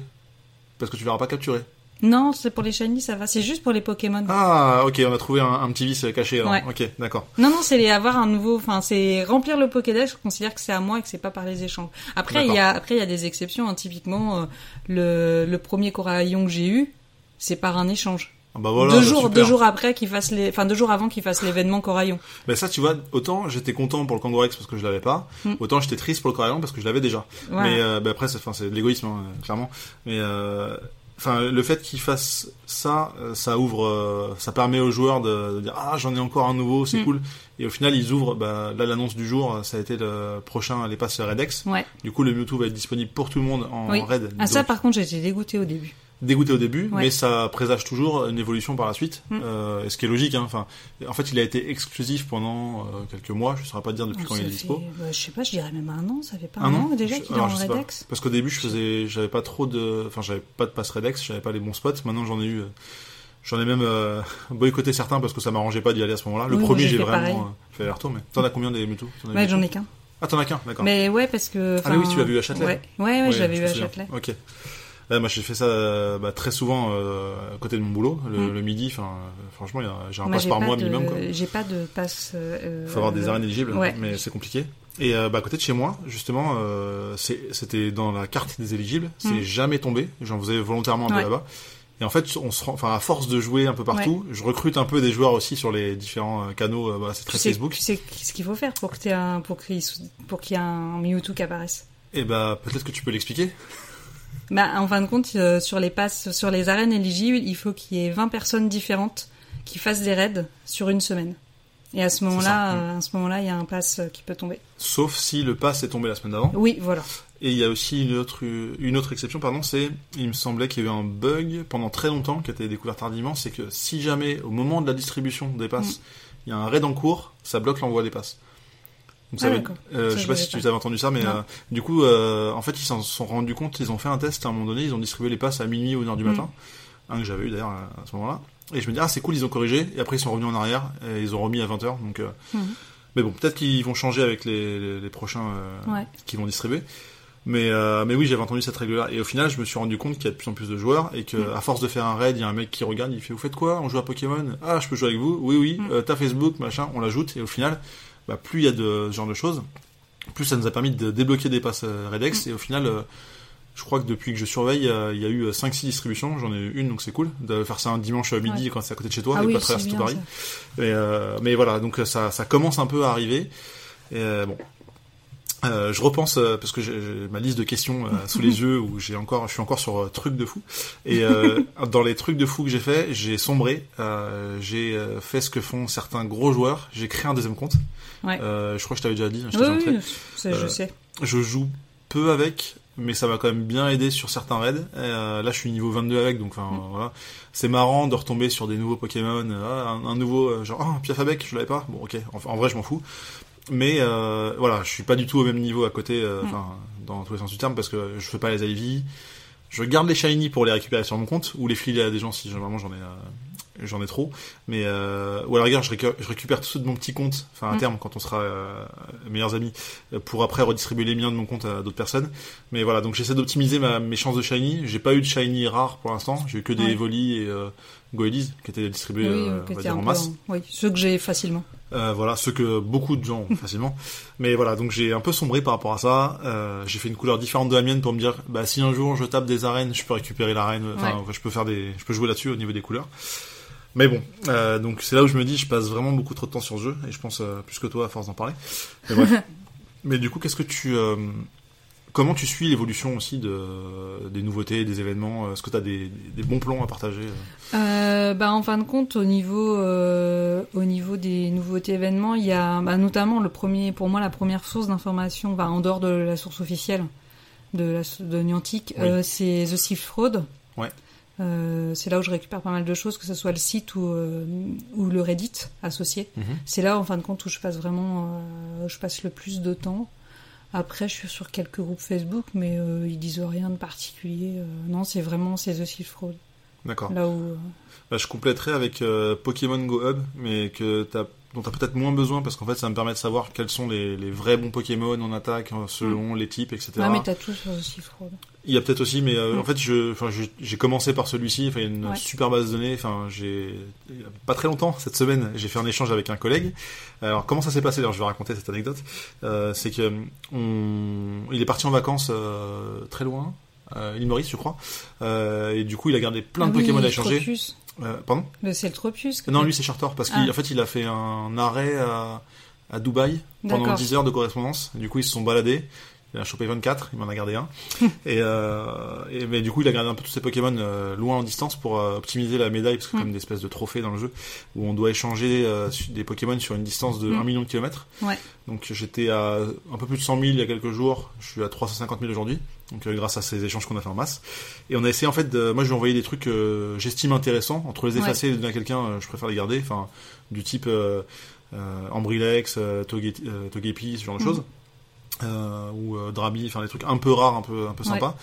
parce que tu verras pas capturer. Non, c'est pour les shiny, ça va. C'est juste pour les Pokémon. Ah, ok, on a trouvé un, un petit vice caché. alors. Ouais. Ok, d'accord. Non, non, c'est les avoir un nouveau. Enfin, c'est remplir le Pokédex. Je considère que c'est à moi et que c'est pas par les échanges. Après, il y a après il y a des exceptions. hein. Typiquement, euh, le le premier coraillon que j'ai eu, c'est par un échange. Ah bah voilà, deux bah jours, deux jours après qu'il fasse les, enfin deux jours avant qu'il fasse l'événement coraillon. Mais ça, tu vois, autant j'étais content pour le Kangorex parce que je l'avais pas, Mm. autant j'étais triste pour le Coraillon parce que je l'avais déjà. Voilà. Mais euh, bah, après, c'est, enfin, c'est de l'égoïsme, hein, clairement. Mais euh, enfin, le fait qu'il fasse ça, euh, ça ouvre, euh, ça permet aux joueurs de, de dire ah j'en ai encore un nouveau, c'est Mm. cool. Et au final, ils ouvrent. Bah, là, l'annonce du jour, ça a été le prochain, les passes Redex. Ouais. Du coup, le Mewtwo va être disponible pour tout le monde en Oui. Red. Ah ça, par contre, j'étais dégoûtée au début. Dégoûté au début, Ouais. mais ça présage toujours une évolution par la suite, Mm. euh, ce qui est logique. Hein. Enfin, en fait, il a été exclusif pendant euh, quelques mois. Je ne saurais pas te dire depuis quand il est dispo. bah, je sais pas, je dirais même un an. Ça fait pas Un an an déjà qu'il est en sais pas. Redex. Parce qu'au début, je faisais, j'avais pas trop de, enfin, j'avais pas de passe Redex, j'avais pas les bons spots. Maintenant, j'en ai eu, euh, j'en ai même euh, boycotté certains parce que ça m'arrangeait pas d'y aller à ce moment-là. Le Oui, premier, j'ai vraiment euh, fait les retours. Mais t'en as combien des Mewtwo beaucoup j'en ai qu'un. Ah, t'en as qu'un, d'accord. Mais ouais, parce que. Ah, mais oui, tu l'as vu à Châtelet. Ouais, ouais, ouais, vu à. Châtelet. Ok. Moi j'ai fait ça euh, bah, très souvent euh, à côté de mon boulot, le, Mm. le midi. Enfin, euh, franchement, j'ai un Moi, passe j'ai par mois de- minimum. J'ai pas de passe. euh, faut avoir des arènes éligibles, ouais. mais c'est compliqué. Et euh, bah, à côté de chez moi, justement, c'est- c'était dans la carte des éligibles. C'est Mm. jamais tombé. J'en faisais volontairement un peu Ouais. là-bas. Et en fait, on se rend, enfin, à force de jouer un peu partout, je recrute un peu des joueurs aussi sur les différents canaux. voilà, c'est Tu très sais, Facebook. tu sais ce qu'il faut faire pour qu'il, y ait un Mewtwo qui apparaisse. Et bah, peut-être que tu peux l'expliquer. Bah, en fin de compte, euh, sur les passes, sur les arènes éligibles, il faut qu'il y ait 20 personnes différentes qui fassent des raids sur une semaine. Et à ce moment-là, mm. euh, à ce moment-là, il y a un pass euh, qui peut tomber. Sauf si le pass est tombé la semaine d'avant. Oui, voilà. Et il y a aussi une autre, une autre exception, pardon, c'est, il me semblait qu'il y avait un bug pendant très longtemps qui a été découvert tardivement, c'est que si jamais, au moment de la distribution des passes, Mm. il y a un raid en cours, ça bloque l'envoi des passes. Ça Ah, euh, je sais pas si tu avais entendu ça, mais euh, du coup, euh, en fait, ils s'en sont rendus compte, ils ont fait un test à un moment donné, ils ont distribué les passes à minuit ou une heure du Mm. matin, un que j'avais eu d'ailleurs à ce moment-là. Et je me dis, ah, c'est cool, ils ont corrigé, et après ils sont revenus en arrière, et ils ont remis à 20h, donc, euh, Mhm. mais bon, peut-être qu'ils vont changer avec les, les, les prochains euh, Ouais. qui vont distribuer. Mais, euh, mais oui, j'avais entendu cette règle-là. Et au final, je me suis rendu compte qu'il y a de plus en plus de joueurs et que, Mm. à force de faire un raid, il y a un mec qui regarde, il fait, vous faites quoi? On joue à Pokémon? Ah, je peux jouer avec vous? Oui, oui, Mm. euh, t'as Facebook, machin, on l'ajoute. Et au final, bah, plus il y a de ce genre de choses, plus ça nous a permis de débloquer des passes euh, Mm. Redex. Et au final, euh, je crois que depuis que je surveille, euh, il y a eu 5-6 distributions. J'en ai eu une, donc c'est cool. De faire ça un dimanche à midi Ouais. quand c'est à côté de chez toi ah et oui, pas traverser tout Paris. Mais, euh, mais voilà, donc ça, ça commence un peu à arriver. Et euh, bon, Euh, je repense euh, parce que j'ai ma liste de questions euh, sous les yeux où j'ai encore, je suis encore sur euh, trucs de fou. Et euh, dans les trucs de fou que j'ai fait, j'ai sombré. Euh, j'ai euh, fait ce que font certains gros joueurs. J'ai créé un deuxième compte. Ouais. Euh, je crois que je t'avais déjà dit. Je, Oui, oui, ça, je sais. je joue peu avec, mais ça m'a quand même bien aidé sur certains raids. Euh, là, je suis niveau 22 avec, donc enfin Mm. voilà. C'est marrant de retomber sur des nouveaux Pokémon. euh, un, un nouveau, euh, genre, ah, Piafabec, je l'avais pas. Bon, ok. En, en vrai, je m'en fous. Mais euh, voilà, je suis pas du tout au même niveau à côté, euh, Mm. enfin, dans tous les sens du terme, parce que je fais pas les IV. je garde les shiny pour les récupérer sur mon compte ou les filer à des gens si vraiment j'en ai euh, j'en ai trop. Mais euh, ou à la rigueur, je, récupère, je récupère tout de mon petit compte, enfin à Mm. terme quand on sera euh, meilleurs amis, euh, pour après redistribuer les miens de mon compte à d'autres personnes. Mais voilà, donc j'essaie d'optimiser mes chances de shiny. J'ai pas eu de shiny rare pour l'instant. J'ai eu que des Ouais. volis et euh, Goelies qui étaient distribués oui, euh, on va dire en masse. en- Oui, ceux que j'ai facilement. Euh, voilà, ce que beaucoup de gens ont facilement. Mais voilà, donc j'ai un peu sombré par rapport à ça. Euh, j'ai fait une couleur différente de la mienne pour me dire, bah si un jour je tape des arènes, je peux récupérer l'arène. Enfin, Ouais. je peux faire des, je peux jouer là-dessus au niveau des couleurs. Mais bon, euh, donc c'est là où je me dis, je passe vraiment beaucoup trop de temps sur ce jeu et je pense euh, plus que toi à force d'en parler. Mais bref. Mais du coup, qu'est-ce que tu, euh, comment tu suis l'évolution aussi de des nouveautés, des événements Est-ce que tu as des, des bons plans à partager euh? Euh, bah, en fin de compte, au niveau, euh, au niveau des nouveautés événements, il y a bah, notamment le premier, pour moi, la première source d'information, bah, en dehors de la source officielle de, la, de Niantic, Oui. euh, c'est The Sea Fraud. Ouais. Euh, c'est là où je récupère pas mal de choses, que ce soit le site ou, euh, ou le Reddit associé. Mhm. C'est là, en fin de compte, où je passe vraiment, euh, je passe le plus de temps. Après, je suis sur quelques groupes Facebook, mais euh, ils disent rien de particulier. euh, non, c'est vraiment c'est The Sea Fraud. D'accord. Là où. euh, Bah, je compléterai avec euh, Pokémon Go Hub, mais que t'as, dont tu as peut-être moins besoin parce qu'en fait ça me permet de savoir quels sont les, les vrais bons Pokémon en attaque euh, selon les types, etc. Ouais, mais t'as Sea Fraud. Il y a peut-être aussi, mais euh, Mm. en fait je, j'ai commencé par celui-ci. Enfin, il y a une Ouais. super base de données. Enfin, j'ai il pas très longtemps cette semaine, j'ai fait un échange avec un collègue. Alors comment ça s'est passé? D'ailleurs, je vais raconter cette anecdote. Euh, c'est que on, il est parti en vacances euh, très loin. Euh, île Maurice, je crois. Euh, et du coup, il a gardé plein de Ah oui, Pokémon à échanger. Euh, pardon? Le- C'est le Tropius. que non, lui c'est Chartor parce qu'en Ah. fait il a fait un arrêt à, à Dubaï pendant D'accord. 10 heures de correspondance. Du coup ils se sont baladés. Il a chopé 24, il m'en a gardé un. et, euh, et mais du coup il a gardé un peu tous ses Pokémon euh, loin en distance pour euh, optimiser la médaille parce que Mm. comme des espèces de trophées dans le jeu où on doit échanger euh, des Pokémon sur une distance de Mm. 1 million de kilomètres. Ouais. Donc j'étais à un peu plus de 100 000 il y a quelques jours, je suis à 350 000 aujourd'hui. Donc euh, grâce à ces échanges qu'on a fait en masse. Et on a essayé en fait de... Moi je lui ai envoyé des trucs j'estime intéressants. Entre les Ouais. effacer et les donner à quelqu'un, je préfère les garder. Enfin, du type Ambrilex, Toge- Togepi, ce genre de Mhm. choses. Ou euh, Drabi, enfin des trucs un peu rares, un peu, un peu sympas.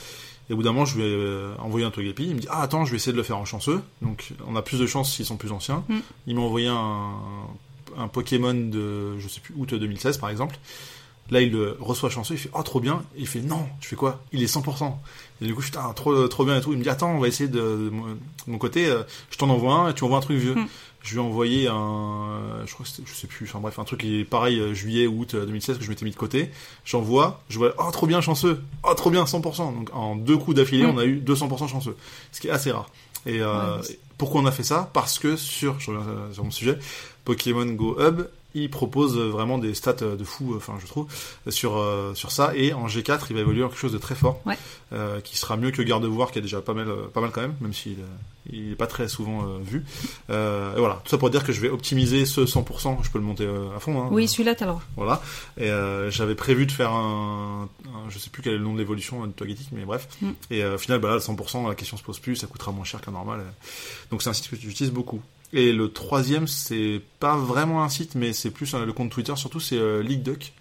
Et au bout d'un moment, je lui ai euh, envoyé un Togepi. Il me dit Ah, attends, je vais essayer de le faire en chanceux. Donc, on a plus de chance s'ils sont plus anciens. Mm. Il m'a envoyé un, un Pokémon de, je sais plus, août 2016 par exemple. Là, il le reçoit chanceux, il fait Oh, trop bien. Et il fait Non, je fais quoi? Il est 100%. Et du coup, je suis Putain, trop, trop bien et tout. Il me dit Attends, on va essayer de, de mon côté, euh, je t'en envoie un et tu envoies un truc vieux. Mm. Je lui ai envoyé un, euh, je crois que c'était- je sais plus, enfin bref, un truc qui est pareil, euh, juillet, août euh, 2016 que je m'étais mis de côté. J'envoie, je vois, oh trop bien chanceux, oh trop bien 100%. Donc en deux coups d'affilée, Mm. on a eu 200% chanceux, ce qui est assez rare. Et euh, Ouais, pourquoi on a fait ça? Parce que sur, je reviens euh, sur mon sujet, Pokémon Go Hub, il propose vraiment des stats de fou, enfin je trouve, sur euh, sur ça. Et en G4, il va évoluer en quelque chose de très fort, Ouais. euh, qui sera mieux que Gardevoir, qui est déjà pas mal, euh, pas mal quand même, même s'il il est pas très souvent euh, vu. Euh, et voilà, tout ça pour dire que je vais optimiser ce 100%. Je peux le monter à fond. Hein, Oui, celui-là, t'as alors. voilà. Et j'avais prévu de faire un, un- je sais plus quel est le nom de l'évolution de Togetic, mais bref. Mm. Et au final, bah là, le 100%, la question se pose plus, ça coûtera moins cher qu'un normal. Donc c'est un site que j'utilise beaucoup. Et le troisième, c'est pas vraiment un site, mais c'est plus euh, le compte Twitter, surtout c'est euh, LeakDuck.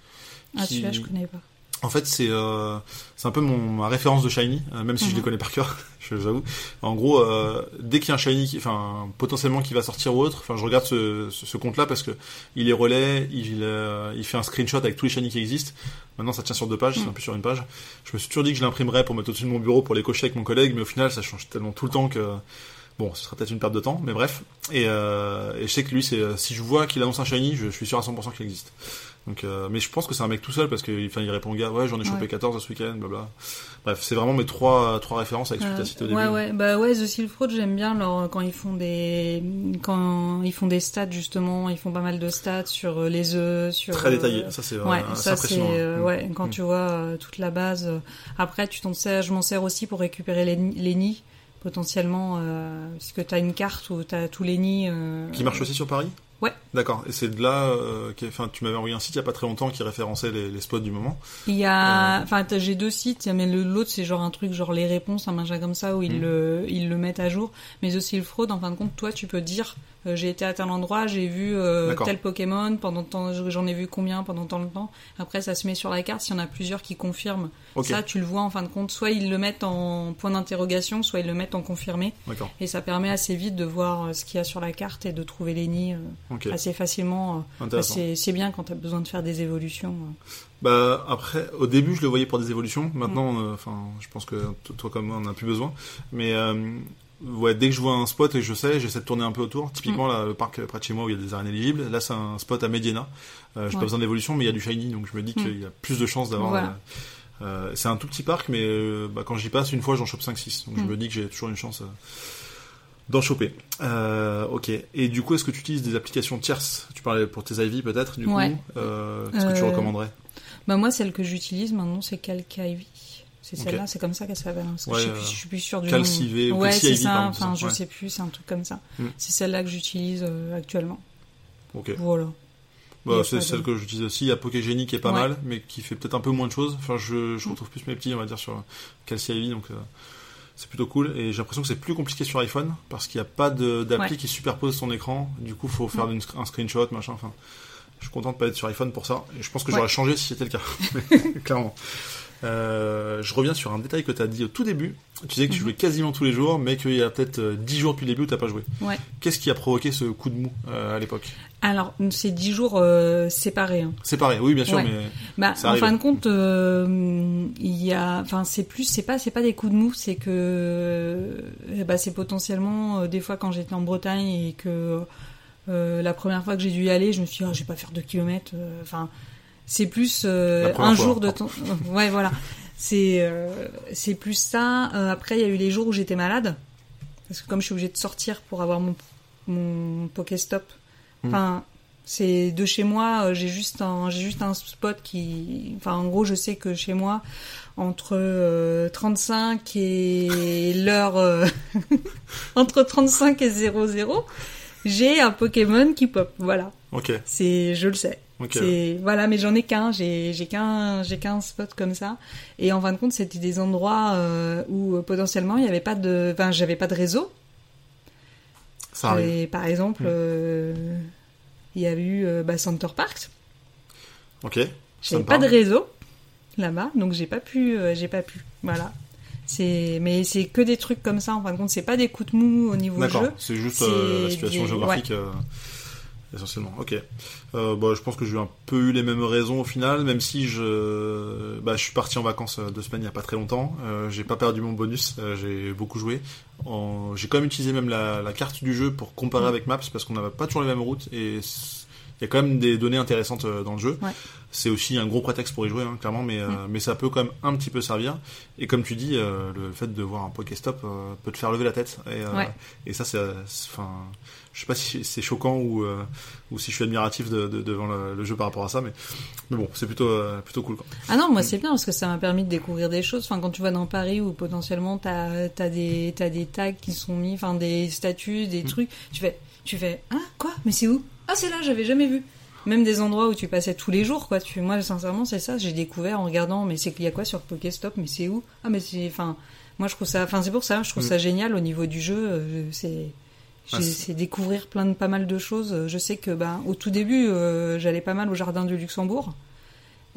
Ah, qui- celui-là, je connais pas. En fait, c'est euh, c'est un peu mon ma référence de Shiny, euh, même si je Mhm. les connais par cœur, je j'avoue. En gros, euh, dès qu'il y a un Shiny, qui, enfin potentiellement qui va sortir ou autre, enfin je regarde ce, ce, ce compte-là parce que il est relais, il euh, il fait un screenshot avec tous les Shiny qui existent. Maintenant, ça tient sur deux pages, c'est Mhm. un peu sur une page. Je me suis toujours dit que je l'imprimerais pour mettre au-dessus de mon bureau pour les cocher avec mon collègue, mais au final, ça change tellement tout le temps que bon, ce sera peut-être une perte de temps, mais bref. Et, euh, et je sais que lui, c'est si je vois qu'il annonce un Shiny, je, je suis sûr à 100% qu'il existe. Donc, euh, mais je pense que c'est un mec tout seul parce qu'il il répond au gars, ouais, j'en ai chopé Ouais. 14 ce week-end, blabla. Bref, c'est vraiment mes trois, trois références avec ce que tu as cité au début. ouais, ouais, bah ouais, The Silk Road, j'aime bien leur, quand ils font des, quand ils font des stats justement, ils font pas mal de stats sur euh, les œufs, sur. Très euh, détaillé, ça c'est Ouais, euh, ça c'est impressionnant. euh, Mm. ouais quand Mm. tu vois euh, toute la base. euh, Après, tu t'en sers, je m'en sers aussi pour récupérer les nids potentiellement, euh, puisque t'as une carte où t'as tous les nids. euh, Qui marche aussi sur Paris Ouais. D'accord. Et c'est de là, euh, enfin, tu m'avais envoyé un site il y a pas très longtemps qui référençait les, les spots du moment. Il y a, enfin, t'as- j'ai deux sites, mais le- l'autre c'est genre un truc genre les réponses, un machin comme ça où ils Mm. le, ils le mettent à jour. Mais aussi le fraude, en fin de compte, toi tu peux dire Euh, j'ai été à tel endroit, j'ai vu euh, tel Pokémon, pendant tant, j'en ai vu combien pendant tant de temps. Après, ça se met sur la carte. S'il y en a plusieurs qui confirment, ça, tu le vois en fin de compte. Soit ils le mettent en point d'interrogation, soit ils le mettent en confirmé. Et ça permet assez vite de voir euh, ce qu'il y a sur la carte et de trouver les nids euh, assez facilement. euh. Bah, c'est bien quand tu as besoin de faire des évolutions. euh. Bah après, au début, je le voyais pour des évolutions. Maintenant, Mm. euh, enfin, je pense que toi comme moi, on n'a plus besoin. Mais euh, ouais, dès que je vois un spot et que je sais, j'essaie de tourner un peu autour. Typiquement, Mm. là, le parc près de chez moi où il y a des arènes éligibles. Là, c'est un spot à Mediana. Euh, j'ai Ouais. pas besoin d'évolution, mais il y a du shiny, donc je me dis Mm. qu'il y a plus de chances d'avoir. Voilà. euh, euh, c'est un tout petit parc, mais euh, bah, quand j'y passe, une fois, j'en chope 5-6. Donc je Mm. me dis que j'ai toujours une chance. D'en choper. Ok. Et du coup, est-ce que tu utilises des applications tierces? Tu parlais pour tes IV peut-être, du coup. Ouais. Qu'est-ce que tu recommanderais? Bah moi, celle que j'utilise maintenant, c'est Calc Ivy. C'est celle-là, c'est comme ça qu'elle s'appelle. hein, parce que Ouais, je, suis euh, plus, je suis plus sûre du Calci nom. Ou Ouais, c'est ça. Enfin, je ça, sais plus, c'est un truc comme ça. Mm. C'est celle-là que j'utilise euh, actuellement. Ok. Voilà. Il Bah, c'est celle de- que j'utilise aussi. Il y a Pokégénie qui est pas Ouais. mal, mais qui fait peut-être un peu moins de choses. Enfin, je, je Mm. retrouve plus mes petits, on va dire, sur Calci Ivy, donc euh, c'est plutôt cool. Et j'ai l'impression que c'est plus compliqué sur iPhone parce qu'il n'y a pas d'appli Ouais. qui superpose son écran. Du coup, faut faire Mm. une un screenshot, machin. Enfin, je suis content de pas être sur iPhone pour ça. Et je pense que Ouais. j'aurais changé si c'était le cas. Clairement. Euh, je reviens sur un détail que tu as dit au tout début. Tu disais que tu Mhm. jouais quasiment tous les jours, mais qu'il y a peut-être euh, 10 jours depuis le début où t'as pas joué. Ouais. Qu'est-ce qui a provoqué ce coup de mou euh, à l'époque? Alors, c'est 10 jours euh, séparés. hein. Pareil, oui, bien sûr, Ouais. mais Bah, Ça en fin de compte, euh, il y a, enfin, c'est plus, c'est pas, c'est pas des coups de mou, c'est que, euh, bah, c'est potentiellement euh, des fois quand j'étais en Bretagne et que euh, la première fois que j'ai dû y aller, je me suis dit, ah, je vais pas faire 2 kilomètres. euh, Enfin, c'est plus euh, un fois, jour de temps. ouais, voilà. C'est, euh, c'est plus ça. Euh, après, il y a eu les jours où j'étais malade, parce que comme je suis obligée de sortir pour avoir mon mon Pokéstop, Mm. enfin. C'est de chez moi, euh, j'ai juste un j'ai juste un spot qui enfin en gros, je sais que chez moi entre euh, 35 et l'heure euh, entre 35 et 00, j'ai un Pokémon qui pop. Voilà. ok, C'est je le sais. Ok. C'est voilà, mais j'en ai qu'un, j'ai j'ai qu'un j'ai qu'un spot comme ça. Et en fin de compte, c'était des endroits euh, où euh, potentiellement il n'y avait pas de enfin, j'avais pas de réseau. Ça arrive. Et par exemple, Mm. euh, il y a eu euh, bah, Center Park. Ok. J'avais pas de réseau là-bas, donc j'ai pas pu, j'ai pas pu. Voilà. C'est, mais c'est que des trucs comme ça. En fin de compte, c'est pas des coups de mou au niveau D'accord, jeu. c'est juste C'est euh, la situation des- géographique essentiellement. Ok. Euh, bah, je pense que j'ai un peu eu les mêmes raisons au final, même si je, bah, je suis parti en vacances euh, deux semaines il y a pas très longtemps. Euh, j'ai pas perdu mon bonus, euh, j'ai beaucoup joué. En- J'ai quand même utilisé même la, la carte du jeu pour comparer avec Maps parce qu'on n'avait pas toujours les mêmes routes et il y a quand même des données intéressantes euh, dans le jeu. Ouais. C'est aussi un gros prétexte pour y jouer, hein, clairement, mais, euh, Mm. mais ça peut quand même un petit peu servir. Et comme tu dis, euh, le fait de voir un Pokéstop euh, peut te faire lever la tête. Et, euh, Ouais. et ça, c'est, c'est- enfin, je sais pas si c'est choquant ou, euh, ou si je suis admiratif de, de- devant le, le jeu par rapport à ça, mais, mais bon, c'est plutôt, euh, plutôt cool. Quoi. Ah non, moi c'est bien parce que ça m'a permis de découvrir des choses. Enfin, quand tu vas dans Paris où potentiellement t'as as des t'as des tags qui sont mis, enfin des statues, des Mm. trucs, tu fais tu fais ah quoi? Mais c'est où? Ah c'est là, j'avais jamais vu. Même des endroits où tu passais tous les jours, quoi. Tu, moi sincèrement c'est ça, j'ai découvert en regardant. Mais c'est qu'il y a quoi sur Pokéstop Mais c'est où? Ah mais c'est, enfin, moi je trouve ça, enfin c'est pour ça, je trouve Mm. ça génial au niveau du jeu. euh, c'est j'ai- c'est- c'est découvrir plein de pas mal de choses. Je sais que ben au tout début, euh, j'allais pas mal au jardin du Luxembourg.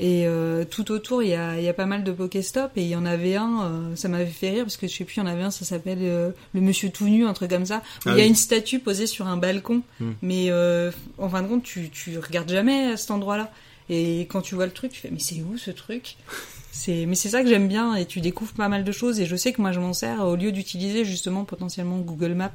Et euh, tout autour, il y a, y a pas mal de Pokéstop. Et il y en avait un, euh, ça m'avait fait rire parce que je sais plus, il y en avait un, ça s'appelle euh, le Monsieur tout nu, un truc comme ça. Où Ah il y a oui. une statue posée sur un balcon. Hmm. Mais euh, en fin de compte, tu, tu regardes jamais à cet endroit-là. Et quand tu vois le truc, tu fais mais c'est où ce truc? C'est mais c'est ça que j'aime bien et tu découvres pas mal de choses et je sais que moi je m'en sers au lieu d'utiliser justement potentiellement Google Maps euh,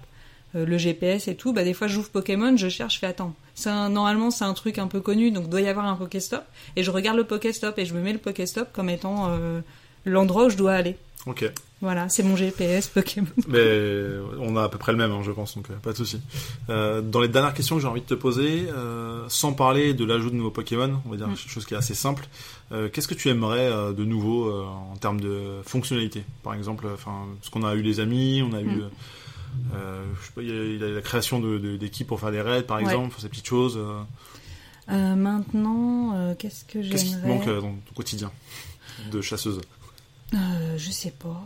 le GPS et tout bah des fois j'ouvre Pokémon je cherche je fais attends c'est un- normalement c'est un truc un peu connu donc doit y avoir un Pokéstop et je regarde le Pokéstop et je me mets le Pokéstop comme étant euh, l'endroit où je dois aller Ok. voilà c'est mon GPS Pokémon Mais on a à peu près le même, hein, je pense, donc euh, pas de souci. Euh, dans les dernières questions que j'ai envie de te poser, euh, sans parler de l'ajout de nouveaux Pokémon, on va dire Mm. quelque chose qui est assez simple, euh, qu'est-ce que tu aimerais euh, de nouveau euh, en termes de fonctionnalité Par exemple, enfin, parce qu'on a eu les amis, on a eu, Mm. euh, euh, je sais pas, il y a- il y, a la création d'équipes pour faire des raids, par exemple, ces petites choses. euh, Euh, maintenant euh, qu'est-ce que qu'est-ce qui te j'aimerais manque euh, dans ton quotidien de chasseuse? Euh, je sais pas.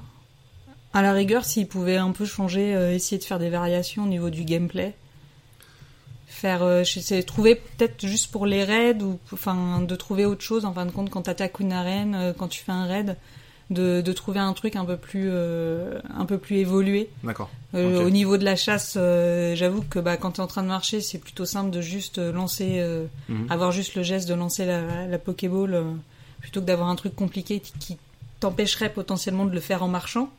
À la rigueur, s'ils pouvaient un peu changer, euh, essayer de faire des variations au niveau du gameplay. faire euh, je trouver peut-être juste pour les raids ou enfin de trouver autre chose en fin de compte quand t'attaques une arène euh, quand tu fais un raid de, de trouver un truc un peu plus euh, un peu plus évolué D'accord. Euh, au niveau de la chasse euh, j'avoue que bah quand t'es en train de marcher c'est plutôt simple de juste lancer Mhm. avoir juste le geste de lancer la, la Pokéball plutôt que d'avoir un truc compliqué qui- t'empêcherait potentiellement de le faire en marchant.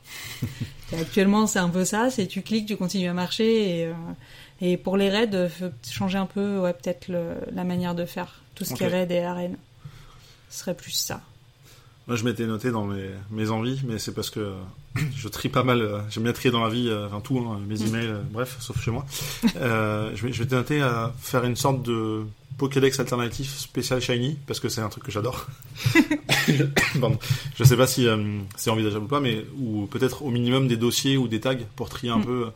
Et actuellement, c'est un peu ça, c'est tu cliques, tu continues à marcher et, et pour les raids, changer un peu ouais, peut-être la manière de faire tout ce qui est raid et arène. Ce serait plus ça. Moi, je m'étais noté dans mes, mes envies, mais c'est parce que je trie pas mal. euh, J'aime bien trier dans la vie, euh, enfin tout, hein, mes emails, euh, bref, sauf chez moi. Je, m'étais noté à faire une sorte de Pokédex alternatif spécial Shiny, parce que c'est un truc que j'adore. Pardon. Je sais pas si c'est envisageable ou pas, mais ou peut-être au minimum des dossiers ou des tags pour trier un Mm. peu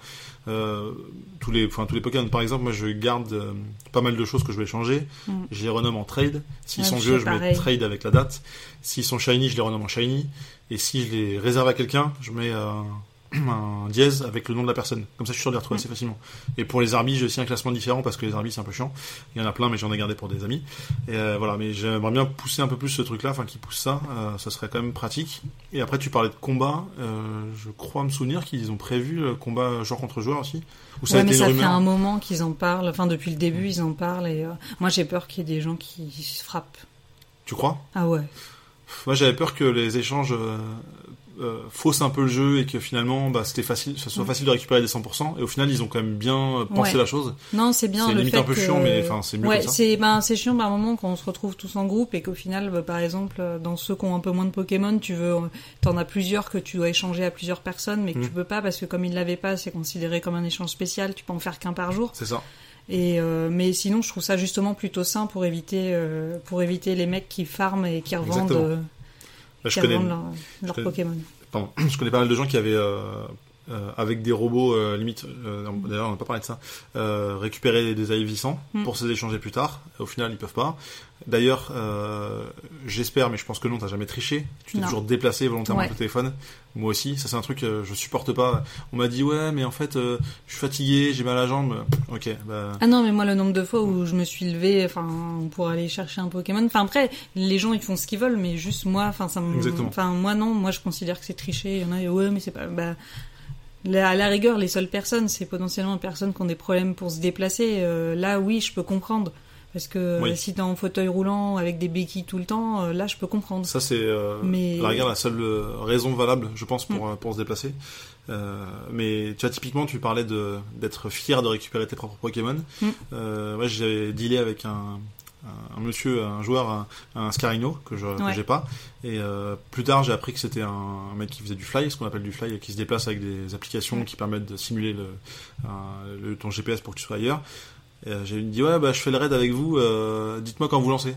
euh, tous les, enfin tous les Pokémon. Par exemple, moi, je garde euh, pas mal de choses que je vais changer. Mm. Je les renomme en trade. S'ils Ouais, sont vieux, je mets trade avec la date. S'ils sont shiny, je les renomme en shiny. Et si je les réserve à quelqu'un, je mets euh, un dièse avec le nom de la personne. Comme ça, je suis sûr de les retrouver assez facilement. Et pour les arbis, j'ai aussi un classement différent parce que les arbis, c'est un peu chiant. Il y en a plein, mais j'en ai gardé pour des amis. Et euh, voilà, mais j'aimerais bien pousser un peu plus ce truc-là, enfin, qui pousse ça. Euh, ça serait quand même pratique. Et après, tu parlais de combat. Euh, je crois me souvenir qu'ils ont prévu le combat joueur contre joueur aussi. Ou ça ouais, a mais ça fait un moment qu'ils en parlent. Enfin, depuis le début, ils en parlent. Et moi, j'ai peur qu'il y ait des gens qui se frappent. Tu crois? Ah ouais. Moi, j'avais peur que les échanges euh, faussent un peu le jeu et que finalement, bah, c'était facile, ça soit Mm. facile de récupérer des 100%. Et au final, ils ont quand même bien euh, pensé Ouais. la chose. Non, c'est bien C'est limite fait un peu que... chiant, mais enfin, c'est mieux ouais, c'est ben c'est chiant par moment quand on se retrouve tous en groupe et qu'au final, bah, par exemple, dans ceux qui ont un peu moins de Pokémon, tu veux, t'en as plusieurs que tu dois échanger à plusieurs personnes, mais que Mm. tu peux pas parce que comme ils l'avaient pas, c'est considéré comme un échange spécial. Tu peux en faire qu'un par jour. C'est ça. Et euh, mais sinon, je trouve ça justement plutôt sain pour éviter euh, pour éviter les mecs qui farment et qui revendent, je qui connais, leur, leur connais- Pokémon. pardon, je connais pas mal de gens qui avaient, euh, euh, avec des robots, euh, limite, euh, d'ailleurs, on n'a pas parlé de ça, euh, récupéré des AIV 100 Mm. pour se les échanger plus tard. Au final, ils peuvent pas. D'ailleurs, euh, j'espère, mais je pense que non, t'as jamais triché. Tu t'es toujours déplacé volontairement Ouais. le téléphone. Moi aussi, ça c'est un truc que je supporte pas. On m'a dit ouais, mais en fait, euh, je suis fatigué, j'ai mal à la jambe. Ok, bah. Ah non, mais moi, le nombre de fois où je me suis levée, enfin, pour aller chercher un Pokémon. Enfin, après, les gens, ils font ce qu'ils veulent, mais juste moi, enfin, ça me. Enfin, moi, non, moi, je considère que c'est tricher. Il y en a, ouais, mais c'est pas. Bah, la- à la rigueur, les seules personnes, c'est potentiellement les personnes qui ont des problèmes pour se déplacer. Euh, là, oui, je peux comprendre. Parce que Oui. euh, si t'es en fauteuil roulant avec des béquilles tout le temps, euh, là, je peux comprendre. Ça c'est euh, Mais- la seule euh, raison valable, je pense, pour euh, pour se déplacer. Euh, mais tu vois typiquement, tu parlais de d'être fier de récupérer tes propres Pokémon. Mm. Euh, ouais, j'ai dealé avec un, un, monsieur, un joueur, un, un Scarino que je que Ouais. j'ai pas. Et euh, plus tard, j'ai appris que c'était un, un mec qui faisait du fly, ce qu'on appelle du fly, qui se déplace avec des applications qui permettent de simuler le, un- le ton GPS pour que tu sois ailleurs. Euh, j'ai dit ouais bah je fais le raid avec vous, euh, dites-moi quand vous lancez.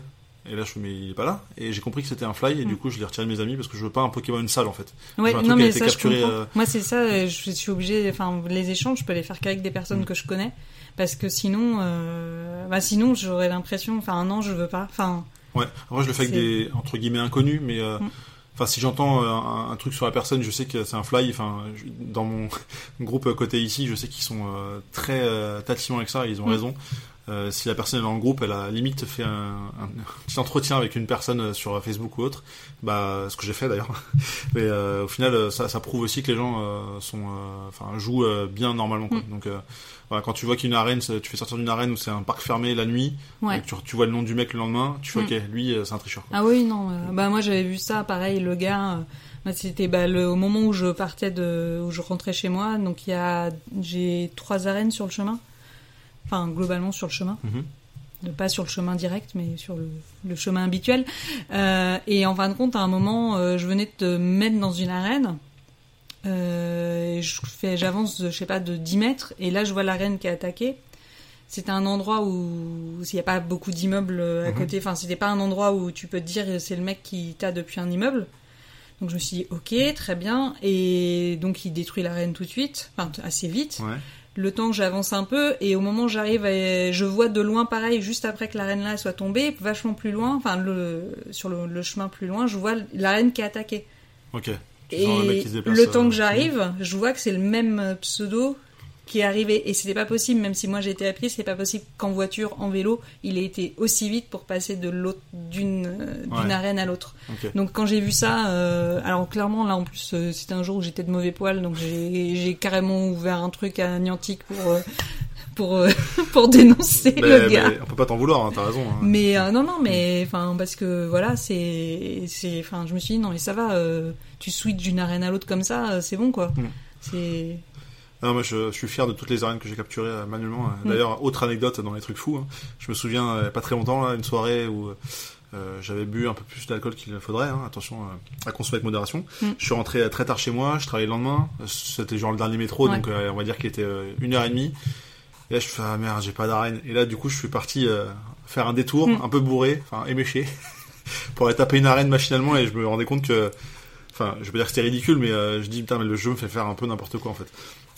Et là je fais mais il est pas là. Et j'ai compris que c'était un fly et du coup je l'ai retiré de mes amis parce que je veux pas un Pokémon sale en fait. Ouais, non, mais ça, je capturé, comprends. euh, Moi, c'est ça, je suis obligée, enfin, les échanges, je peux les faire qu'avec des personnes Mm. que je connais. Parce que sinon, euh, bah, sinon, j'aurais l'impression, enfin, non, je veux pas. Enfin, Ouais. Après je le fais avec des entre guillemets inconnus mais euh, Mm. Enfin, si j'entends euh, un, un truc sur la personne, je sais que c'est un fly. Enfin, je- dans mon groupe côté ici, je sais qu'ils sont euh, très euh, tatillons avec ça. Et ils ont Mm. raison. Euh, si la personne est dans le groupe, elle a limite fait un, un petit entretien avec une personne euh, sur Facebook ou autre, bah ce que j'ai fait d'ailleurs. Mais euh, au final, euh, ça, ça prouve aussi que les gens euh, sont, euh, enfin, jouent euh, bien normalement. Quoi. Mm. Donc, euh, voilà, quand tu vois qu'une arène, tu fais sortir d'une arène où c'est un parc fermé la nuit, ouais. et que tu, tu vois le nom du mec le lendemain, tu fais Mm. ok, lui c'est un tricheur. quoi. Ah oui, non. bah moi j'avais vu ça, pareil, le gars. moi, c'était bah, le, au moment où je partais de, où je rentrais chez moi. Donc il y a, j'ai trois arènes sur le chemin. Enfin globalement sur le chemin. De- pas sur le chemin direct, mais sur le, le chemin habituel. Euh, et en fin de compte, à un moment, euh, je venais de me mettre dans une arène. Euh, et je fais, j'avance, je sais pas, de 10 mètres, et là je vois l'arène qui est attaquée. C'était un endroit où s'il n'y a pas beaucoup d'immeubles à Mhm. côté, enfin c'était pas un endroit où tu peux te dire c'est le mec qui t'a depuis un immeuble. Donc je me suis dit ok très bien et donc il détruit l'arène tout de suite, enfin assez vite. Ouais. Le temps que j'avance un peu et au moment où j'arrive, je vois de loin pareil juste après que l'arène là soit tombée, vachement plus loin, enfin le, sur le, le chemin plus loin, je vois l'arène qui est attaquée. Ok. Tu Et le mec qui se déplace, le temps euh, que j'arrive, je vois que c'est le même pseudo qui est arrivé et c'était pas possible même si moi j'étais à pied c'est pas possible qu'en voiture en vélo il ait été aussi vite pour passer de l'autre d'une euh, d'une Ouais. arène à l'autre donc quand j'ai vu ça euh, alors clairement là en plus euh, c'était un jour où j'étais de mauvais poil donc j'ai carrément ouvert un truc à Niantic pour euh, pour pour dénoncer Mais, le gars on peut pas t'en vouloir, hein, t'as raison. hein. mais non non mais enfin parce que voilà c'est c'est enfin je me suis dit non mais ça va tu switches d'une arène à l'autre comme ça c'est bon quoi Mm. c'est Non, moi, je, je suis fier de toutes les arènes que j'ai capturées euh, manuellement. Mm. D'ailleurs, autre anecdote dans les trucs fous. hein. Je me souviens, euh, pas très longtemps, là, une soirée où euh, j'avais bu un peu plus d'alcool qu'il ne faudrait. hein. Attention euh, à consommer avec modération. Mm. Je suis rentré euh, très tard chez moi. Je travaillais le lendemain. Euh, C'était genre le dernier métro, Ouais. donc euh, on va dire qu'il était euh, une heure et demie. Et là, je fais ah merde, j'ai pas d'arène. Et là, du coup, je suis parti euh, faire un détour, Mm. un peu bourré, enfin éméché, pour aller taper une arène machinalement. Et je me rendais compte que Enfin, je veux dire que c'était ridicule, mais euh, je dis putain, mais le jeu me fait faire un peu n'importe quoi en fait.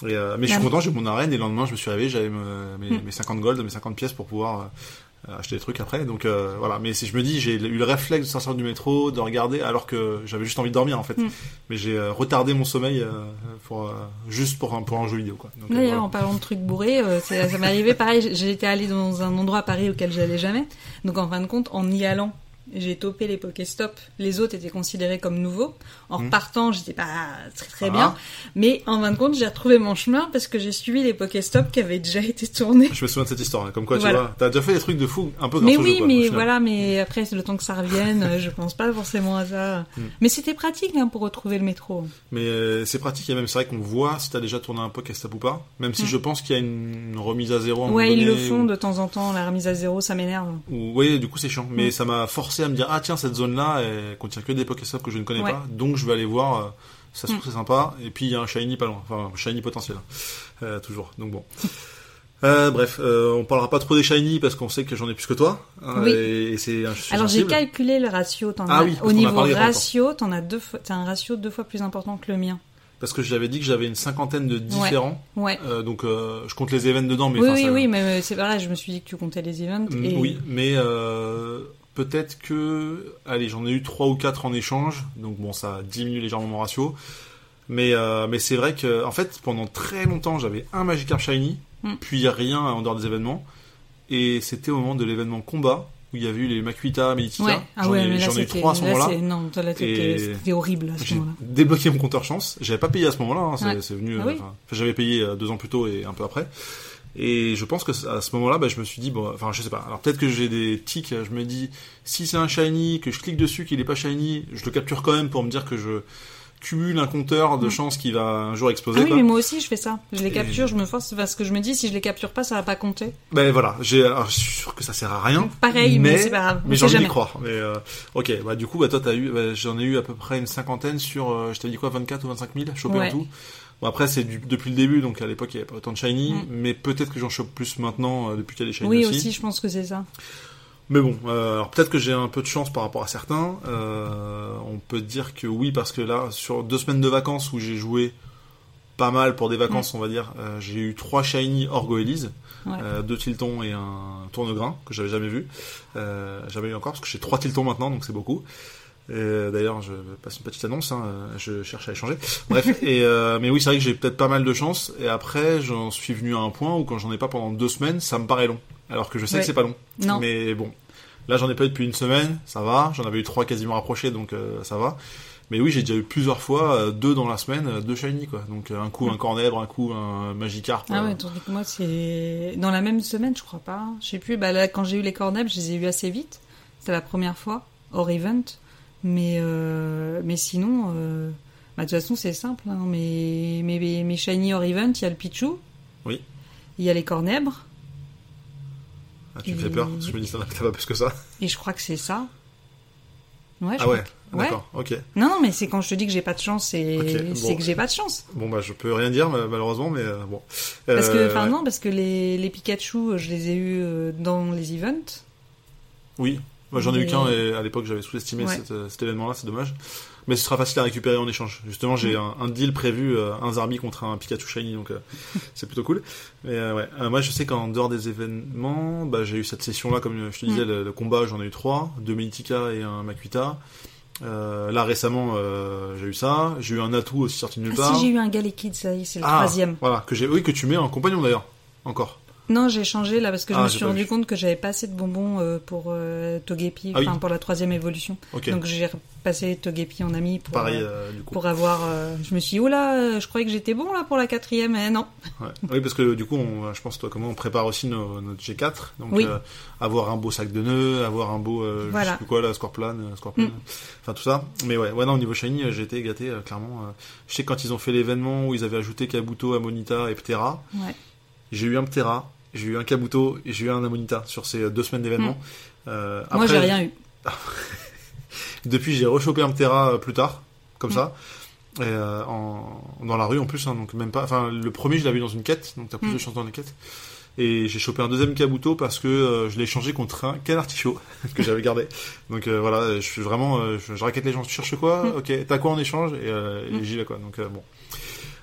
Et, euh, mais je suis content, j'ai mon arène et le lendemain je me suis réveillé, j'avais me- mes, Mm. mes 50 gold, mes 50 pièces pour pouvoir euh, acheter des trucs après. Donc euh, voilà, mais si je me dis, j'ai eu le réflexe de sortir du métro, de regarder, alors que j'avais juste envie de dormir en fait. Mm. Mais j'ai euh, retardé mon sommeil euh, pour euh, juste pour un, pour un jeu vidéo quoi. Donc, D'ailleurs, voilà. en parlant de trucs bourrés, euh, c'est- ça m'est arrivé pareil. J'étais allée dans un endroit à Paris auquel j'allais jamais. Donc, en fin de compte, en y allant, j'ai topé les Pokéstop. Les autres étaient considérés comme nouveaux. En Mhm. repartant, j'étais pas très très Ah. bien. Mais en fin de compte, j'ai retrouvé mon chemin parce que j'ai suivi les Pokéstop qui avaient déjà été tournés. Je me souviens de cette histoire, hein. comme quoi Voilà. tu vois, t'as déjà fait des trucs de fou, un peu Mais oui, jeu, quoi, mais voilà, mais après, c'est le temps que ça revienne, euh, je pense pas forcément à ça. Mm. Mais c'était pratique hein, pour retrouver le métro. Mais euh, c'est pratique et même c'est vrai qu'on voit si t'as déjà tourné un Pokéstop ou pas. Même si je pense qu'il y a une, une remise à zéro. à Ouais, ils le font ou- de temps en temps, la remise à zéro, ça m'énerve. Ou, oui, du coup c'est chiant. Mais ça m'a forcé à me dire ah tiens cette zone là elle contient que des Pokéstops que je ne connais Ouais. pas, donc je vais aller voir. euh, ça se trouve Mm. c'est sympa. Et puis il y a un shiny pas loin, enfin un shiny potentiel, euh, toujours. Donc bon. Euh, bref, euh, on parlera pas trop des shiny parce qu'on sait que j'en ai plus que toi. hein, Oui. Et, c'est Alors j'ai calculé le ratio. T'en Ah as- oui, au niveau ratio, t'en as deux fois, un ratio deux fois plus important que le mien. Parce que j'avais dit que j'avais une cinquantaine de différents. Ouais. Euh, donc je compte les events dedans, mais oui, oui, ça- oui, mais c'est vrai. Je me suis dit que tu comptais les events. Mm, Et... Oui, mais peut-être que, allez, j'en ai eu trois ou quatre en échange, donc bon, ça diminue légèrement mon ratio. Mais euh, mais c'est vrai que, en fait, pendant très longtemps, j'avais un Magikarp shiny, Mm. puis rien en dehors des événements, et c'était au moment de l'événement combat où il y avait eu les Makuita, Meditica. Ouais. Ah j'en ouais, ai, j'en ai eu trois à ce là, moment-là. Non, toi, là, c'était horrible à ce J'ai moment-là. débloqué mon compteur chance. J'avais pas payé à ce moment-là. hein, c'est, Ouais. venu. Ah euh, oui. j'avais payé euh, deux ans plus tôt et un peu après. Et je pense que à ce moment-là, bah, je me suis dit bon, enfin, je sais pas. Alors peut-être que j'ai des tics. Je me dis si c'est un shiny, que je clique dessus, qu'il est pas shiny, je le capture quand même pour me dire que je cumule un compteur de Mm. chance qui va un jour exploser. Ah oui, mais moi aussi je fais ça. Je les Et- capture, je me force parce que je me dis si je les capture pas, ça va pas compter. Ben voilà, j'ai, alors, je suis sûr que ça sert à rien. Pareil, mais, c'est pas grave. Mais j'ai envie d'y croire. Mais euh, ok, bah du coup, bah toi t'as eu, bah, j'en ai eu à peu près une cinquantaine sur, euh, je t'avais dit quoi, 24 ou 25 000 chopés Ouais. en tout. Bon après c'est depuis le début, donc à l'époque il y avait pas autant de shiny, Mm. mais peut-être que j'en chope plus maintenant euh, depuis qu'il y a des shiny Oui, aussi. aussi, je pense que c'est ça. Mais bon, euh, alors peut-être que j'ai un peu de chance par rapport à certains. Euh, on peut dire que oui parce que là sur deux semaines de vacances où j'ai joué pas mal pour des vacances, on va dire, euh, j'ai eu trois shiny Orgo Elise. Ouais. Euh, deux tiltons et un tourne-grain que j'avais jamais vu. Euh, jamais eu encore parce que j'ai trois tiltons maintenant, donc c'est beaucoup. Euh, D'ailleurs, je passe une petite annonce. Hein, je cherche à échanger. Bref, et euh, mais oui, c'est vrai que j'ai peut-être pas mal de chance. Et après, j'en suis venu à un point où quand j'en ai pas pendant deux semaines, ça me paraît long. Alors que je sais Ouais. que c'est pas long. Non. Mais bon, là, j'en ai pas eu depuis une semaine, ça va. J'en avais eu trois quasiment rapprochés, donc euh, ça va. Mais oui, j'ai déjà eu plusieurs fois euh, deux dans la semaine, euh, deux shiny quoi. Donc euh, un coup un cornèbre, un coup un Magikarp. Ah ouais, tandis que moi, c'est dans la même semaine, je crois pas. Je sais plus. Bah là, quand j'ai eu les cornets, je les ai eu assez vite. C'était la première fois, hors event. Mais, euh, mais sinon, euh, bah, de toute façon, c'est simple. Hein. Mes, mes, mes shiny hors event, il y a le Pichu. Oui. Il y a les cornèbres. Ah, tu me fais peur, parce que je me dis, as t'as pas plus que ça. Et je crois que c'est ça. Ouais, je Ah ouais, que- ouais. d'accord, ok. Non, non, mais c'est quand je te dis que j'ai pas de chance, c'est Ok, c'est bon. que j'ai pas de chance. Bon, bah, je peux rien dire, ma- malheureusement, mais euh, bon. Parce que, enfin ouais. non, parce que les, les Pikachu, je les ai eus dans les events. Oui, moi j'en ai eu qu'un et à l'époque j'avais sous-estimé Ouais. cet, euh, cet événement-là, c'est dommage. Mais ce sera facile à récupérer en échange. Justement, j'ai Mm. un, un deal prévu, euh, un Zarbi contre un Pikachu Shiny, donc euh, c'est plutôt cool. Mais euh, ouais, moi je sais qu'en dehors des événements, bah, j'ai eu cette session-là, comme je te disais, Mm. le, le combat, j'en ai eu trois, deux Meditica et un Makuita. Là récemment, j'ai eu ça. J'ai eu un atout aussi sorti de nulle Ah part. si, j'ai eu un Galley Kid, ça y est, c'est le Ah, troisième. Voilà, que j'ai, oui, que tu mets en compagnon d'ailleurs, encore. Non, j'ai changé là parce que je Ah, me suis rendu vu. compte que j'avais pas assez de bonbons euh, pour euh, Togepi, Ah oui. enfin pour la troisième évolution. Donc j'ai repassé Togepi en ami pour, Pareil, euh, du coup. pour avoir. je me suis dit, oh là, je croyais que j'étais bon là pour la quatrième, mais non. Ouais. Oui, parce que du coup, on, je pense toi comment on prépare aussi nos, notre G4. Donc Oui. avoir un beau sac de nœuds, avoir un beau, euh, je Voilà. sais plus quoi là, Scorpion, Scorpion, Mm. enfin tout ça. Mais ouais, ouais non, au niveau shiny, j'ai été gâté clairement. je sais quand ils ont fait l'événement où ils avaient ajouté Kabuto, Amonita et Ptera, Ouais. j'ai eu un Ptera, j'ai eu un Kabuto et j'ai eu un Amonita sur ces euh, deux semaines d'événement. Euh, Moi, j'ai rien eu. Depuis, j'ai rechopé un Ptera euh, plus tard, comme Mm. ça. Et euh, en, dans la rue en plus, hein, donc même pas. Enfin, le premier, je l'avais dans une quête, donc t'as plus Mm. de chance dans les quêtes. Et j'ai chopé un deuxième Kabuto parce que euh, je l'ai échangé contre un Canartichaud que j'avais gardé. Donc euh, voilà, je suis vraiment, euh, je, je raquette les gens. Tu cherches quoi? Ok, t'as quoi en échange? Et, et j'y vais quoi. Donc bon.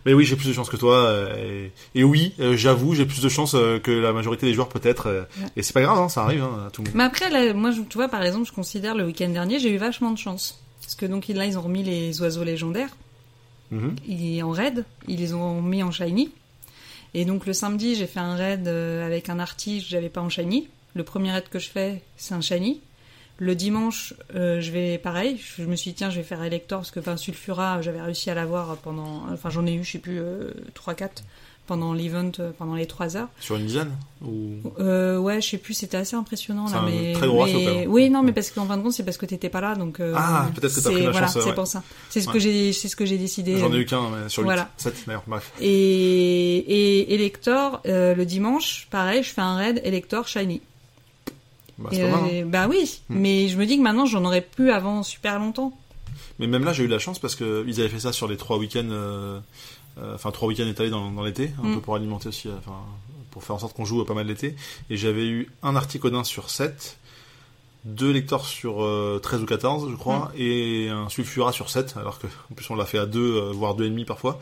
Mais oui, j'ai plus de chance que toi. euh, et, et oui, euh, j'avoue, j'ai plus de chance euh, que la majorité des joueurs peut-être. Ouais. Et c'est pas grave, hein, ça arrive hein, à tout le monde. Mais après, là, moi, tu vois, par exemple, je considère le week-end dernier, j'ai eu vachement de chance. Parce que donc là, ils ont remis les oiseaux légendaires. Mhm. ils en raid, ils les ont mis en shiny. Et donc le samedi, j'ai fait un raid avec un artige, j'avais pas en shiny. Le premier raid que je fais, c'est un shiny. Le dimanche, euh, je vais pareil. Je me suis dit tiens, je vais faire Elector parce que enfin Sulfura, j'avais réussi à l'avoir pendant, enfin j'en ai eu, je sais plus, euh, 3-4 pendant l'event, euh, pendant les 3 heures. Sur une dizaine ou? Euh, ouais, je sais plus, c'était assez impressionnant là, un mais, très gros mais- oui, non, mais parce qu'en fin de compte, c'est parce que t'étais pas là, donc. euh, Ah, peut-être que t'as c'est- pris la voilà, ouais. c'est pour ça. C'est ce Ouais. que j'ai, c'est ce que j'ai décidé. J'en ai eu qu'un mais sur 8. Voilà. 7 d'ailleurs, bref. Et, et Elector, euh, le dimanche, pareil, je fais un raid Elector Shiny. Bah, Et, c'est pas mal. hein. euh, bah oui, Hmm. mais je me dis que maintenant j'en aurais plus avant super longtemps. Mais même là, j'ai eu de la chance parce que ils avaient fait ça sur les trois week-ends, euh, euh, enfin trois week-ends étalés dans, dans l'été, un Mm. peu pour alimenter aussi, enfin pour faire en sorte qu'on joue pas mal l'été. Et j'avais eu un Articodin sur 7, deux lecteurs sur euh, 13 ou 14, je crois, Mm. et un Sulfura sur 7, alors que en plus on l'a fait à deux, voire deux et demi parfois.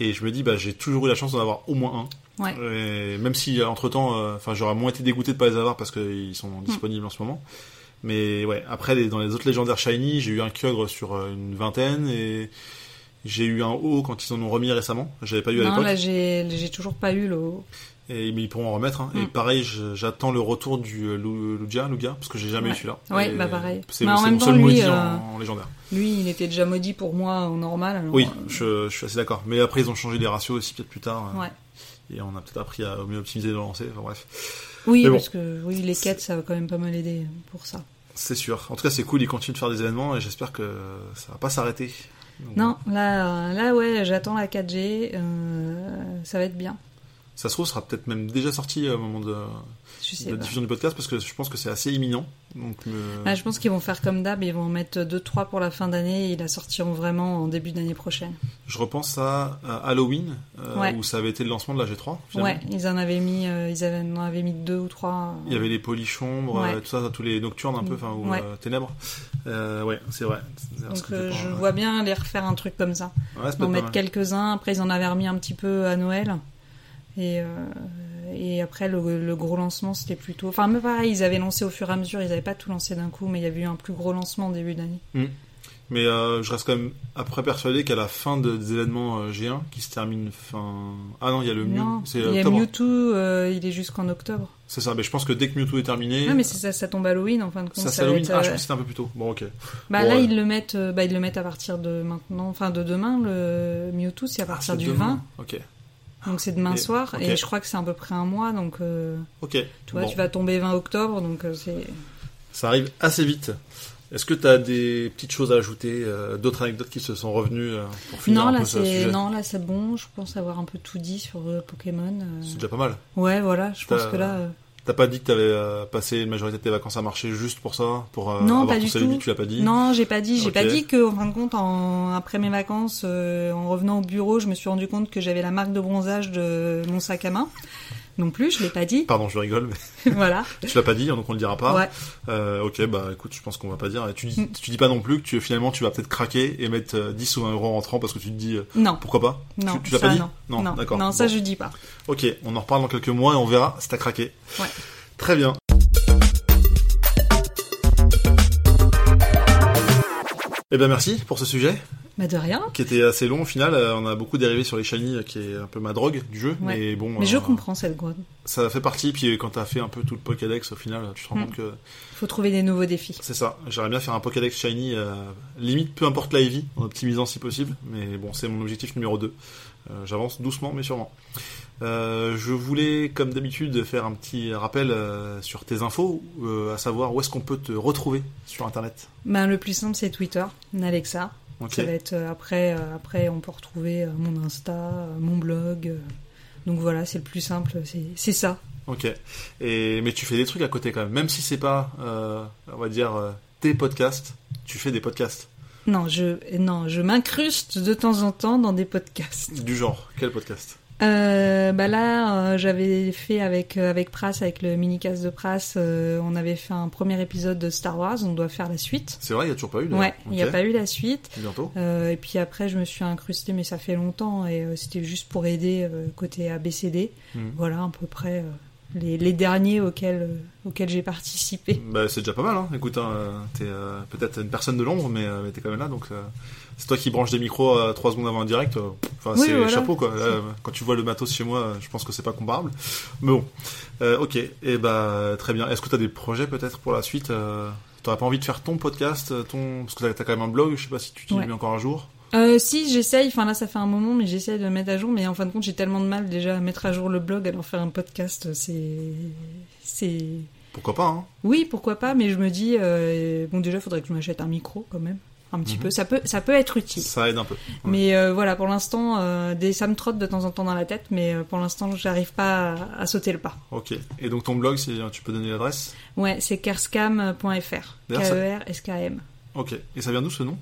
Et je me dis, bah j'ai toujours eu la chance d'en avoir au moins un. Ouais. Et même si entre temps, enfin j'aurais moins été dégoûté de pas les avoir parce qu'ils Mm. sont disponibles en ce moment. Mais ouais, après dans les autres légendaires shiny, j'ai eu un Kyogre sur euh, une vingtaine et j'ai eu un haut quand ils en ont remis récemment. J'avais pas eu à Non, l'époque. là j'ai, toujours pas eu le. Et mais ils pourront en remettre. Hein. Et Mm. pareil, j'attends le retour du euh, Lu- Lugia, Lugia, parce que j'ai jamais eu celui-là. Ouais, Et bah pareil. C'est même mon temps, seul lui, maudit euh, en, en légendaire. Lui, il était déjà maudit pour moi en normal. alors, Oui, euh, je, je suis assez d'accord. Mais après, ils ont changé les ratios aussi peut-être plus tard. euh, Ouais. Et on a peut-être appris à mieux optimiser le lancer. Enfin bref, Oui, bon. parce que oui, les quêtes, ça va quand même pas mal aider pour ça. c'est sûr. En tout cas, c'est cool. Ils continuent de faire des événements et j'espère que ça va pas s'arrêter. Donc, Non, là, euh, là ouais, j'attends la 4G, euh, ça va être bien. Ça se trouve, sera peut-être même déjà sorti au moment de, pas. diffusion du podcast parce que je pense que c'est assez imminent. Donc, euh, Ah, je pense qu'ils vont faire comme d'hab, ils vont en mettre 2-3 pour la fin d'année et ils la sortiront vraiment en début d'année prochaine. je repense à, à Halloween euh, Ouais. où ça avait été le lancement de la G3. finalement. Ouais, ils en avaient mis, euh, ils avaient, en avaient mis deux ou trois. Il y avait les polichombres, Ouais. euh, tout ça, tous les nocturnes un peu, enfin, ou Ouais. euh, ténèbres. Euh, ouais, c'est vrai. Donc euh, je vois bien les refaire un truc comme ça. Ouais, D'en pas mettre quelques-uns, après ils en avaient remis un petit peu à Noël. Et, euh, et après le, le gros lancement c'était plutôt... Enfin mais pareil, ils avaient lancé au fur et à mesure, ils n'avaient pas tout lancé d'un coup, mais il y avait eu un plus gros lancement en début d'année. Mais euh, je reste quand même après persuadé qu'à la fin de- des événements euh, G1 qui se termine fin. Ah non, il y a le Mew. Non, C'est il y a. Mewtwo, euh, il est jusqu'en octobre. C'est ça. Mais je pense que dès que Mewtwo est terminé. Non mais c'est ça, ça tombe Halloween en fin de compte. ça, ça Halloween. être, Ah, je pense que c'était un peu plus tôt. Bon, ok. Bah Bon, là ils le mettent, bah ils le mettent à partir de maintenant, enfin de demain le Mewtwo c'est à Ah, partir du demain. Ok. 20, donc c'est demain Et- soir et je crois que c'est à peu près un mois donc euh, Ok. tu vois Bon. tu vas tomber 20 octobre donc euh, c'est Ça arrive assez vite. Est-ce que tu as des petites choses à ajouter, euh, d'autres anecdotes qui se sont revenues pour finir non un là peu ce c'est sujet? non là c'est bon je pense avoir un peu tout dit sur Pokémon. C'est déjà pas mal. ouais voilà je pense que là T'as pas dit que t'avais euh, passé la majorité de tes vacances à marcher juste pour ça, pour euh, Non, avoir pas du tout. tu l'as pas dit. non j'ai pas dit j'ai pas dit que en fin de compte en, après mes vacances euh, en revenant au bureau je me suis rendu compte que j'avais la marque de bronzage de mon sac à main non plus je l'ai pas dit Pardon, je rigole, mais voilà tu l'as pas dit, donc on le dira pas. ouais Euh, ok, bah écoute, je pense qu'on va pas dire. Tu dis, tu dis pas non plus que tu finalement tu vas peut-être craquer et mettre euh, 10 ou 20 euros en rentrant parce que tu te dis euh, non pourquoi pas? non tu tu l'as pas dit? non Non, non d'accord. non ça Bon. je dis pas Ok, on en reparle dans quelques mois et on verra si t'as craqué. Ouais. Très bien. Eh ben merci pour ce sujet. Bah de rien. Qui était assez long au final. Euh, on a beaucoup dérivé sur les shiny, qui est un peu ma drogue du jeu. Ouais. Mais bon. Mais je euh, comprends cette drogue. Ça fait partie. Puis quand t'as fait un peu tout le Pokédex, au final, tu te rends Mm. compte que Faut trouver des nouveaux défis. c'est ça. J'aimerais bien faire un Pokédex shiny, euh, limite peu importe la EV, en optimisant si possible. Mais bon, c'est mon objectif numéro 2. J'avance doucement mais sûrement. Euh, je voulais, comme d'habitude, faire un petit rappel euh, sur tes infos, euh, à savoir où est-ce qu'on peut te retrouver sur Internet. Ben le plus simple c'est Twitter, Alexa. Ok. Ça va être euh, après. euh, après on peut retrouver euh, mon Insta, euh, mon blog. euh. donc voilà, c'est le plus simple. C'est ça. Ok. Et mais tu fais des trucs à côté quand même, même si c'est pas, euh, on va dire, euh, tes podcasts, tu fais des podcasts Non, je non, je m'incruste de temps en temps dans des podcasts. du genre. Quel podcast? Euh, bah là, euh, j'avais fait avec euh, avec Pras, avec le minicast de Pras, on avait fait un premier épisode de Star Wars. On doit faire la suite. C'est vrai, il y a toujours pas eu. Ouais, il n'y a pas eu la suite. Bientôt. Et puis après, je me suis incrustée, mais ça fait longtemps, et c'était juste pour aider côté ABCD. Mhm. Voilà, à peu près les, les derniers auxquels, euh, auxquels j'ai participé. Bah, c'est déjà pas mal, hein. Écoute, hein, euh, t'es euh, peut-être une personne de l'ombre, mais, mais t'es quand même là, donc euh, c'est toi qui branches des micros euh, trois secondes avant un direct. Enfin, Oui, c'est voilà. chapeau quoi. Là, quand tu vois le matos chez moi, je pense que c'est pas comparable. Mais bon, ok. Et bah très bien. Est-ce que t'as des projets peut-être pour la suite T'aurais pas envie de faire ton podcast, ton parce que t'as- quand même un blog. Je sais pas si tu t'y Ouais. encore un jour. Euh, si, j'essaye, enfin là ça fait un moment, mais j'essaye de le mettre à jour, mais en fin de compte j'ai tellement de mal déjà à mettre à jour le blog, alors faire un podcast, c'est... c'est... Pourquoi pas hein? Oui, pourquoi pas, mais je me dis, euh, bon déjà faudrait que je m'achète un micro quand même, un petit Mhm. peu, ça peut, ça peut être utile. Ça aide un peu. Ouais. Mais euh, voilà, pour l'instant, euh, des, ça me trotte de temps en temps dans la tête, mais pour l'instant, j'arrive pas à, à sauter le pas. Ok. Et donc ton blog, tu peux donner l'adresse? Ouais, c'est ça- K-E-R-S-K-M. Ok. Et ça vient d'où ce nom?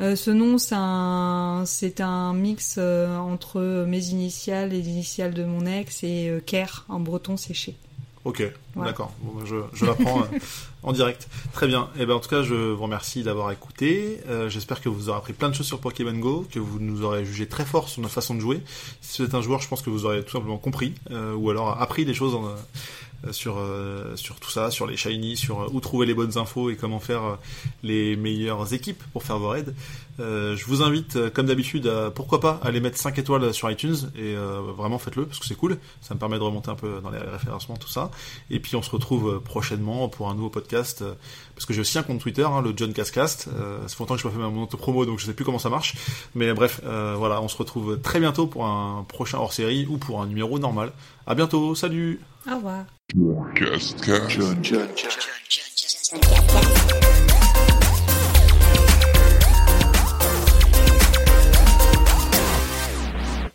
Euh, ce nom, c'est un, c'est un mix euh, entre mes initiales et les initiales de mon ex et euh, Ker, en breton, chez. Ok, Voilà. d'accord. Bon, bah, je je l'apprends euh, en direct. Très bien. Et ben en tout cas, je vous remercie d'avoir écouté. Euh, J'espère que vous aurez appris plein de choses sur Pokémon Go, que vous nous aurez jugé très fort sur notre façon de jouer. Si vous êtes un joueur, je pense que vous aurez tout simplement compris, euh, ou alors appris des choses en, sur euh, sur tout ça, sur les shiny, sur euh, où trouver les bonnes infos et comment faire euh, les meilleures équipes pour faire vos raids. Euh, je vous invite, euh, comme d'habitude, à pourquoi pas aller mettre 5 étoiles sur iTunes et euh, vraiment faites-le parce que c'est cool. Ça me permet de remonter un peu dans les référencements, tout ça. Et puis on se retrouve euh, prochainement pour un nouveau podcast euh, parce que j'ai aussi un compte Twitter, hein, le John Cascast. Euh, c'est longtemps que je n'ai pas fait mon auto-promo donc je sais plus comment ça marche. Mais bref, euh, voilà, on se retrouve très bientôt pour un prochain hors-série ou pour un numéro normal. À bientôt, salut Au revoir.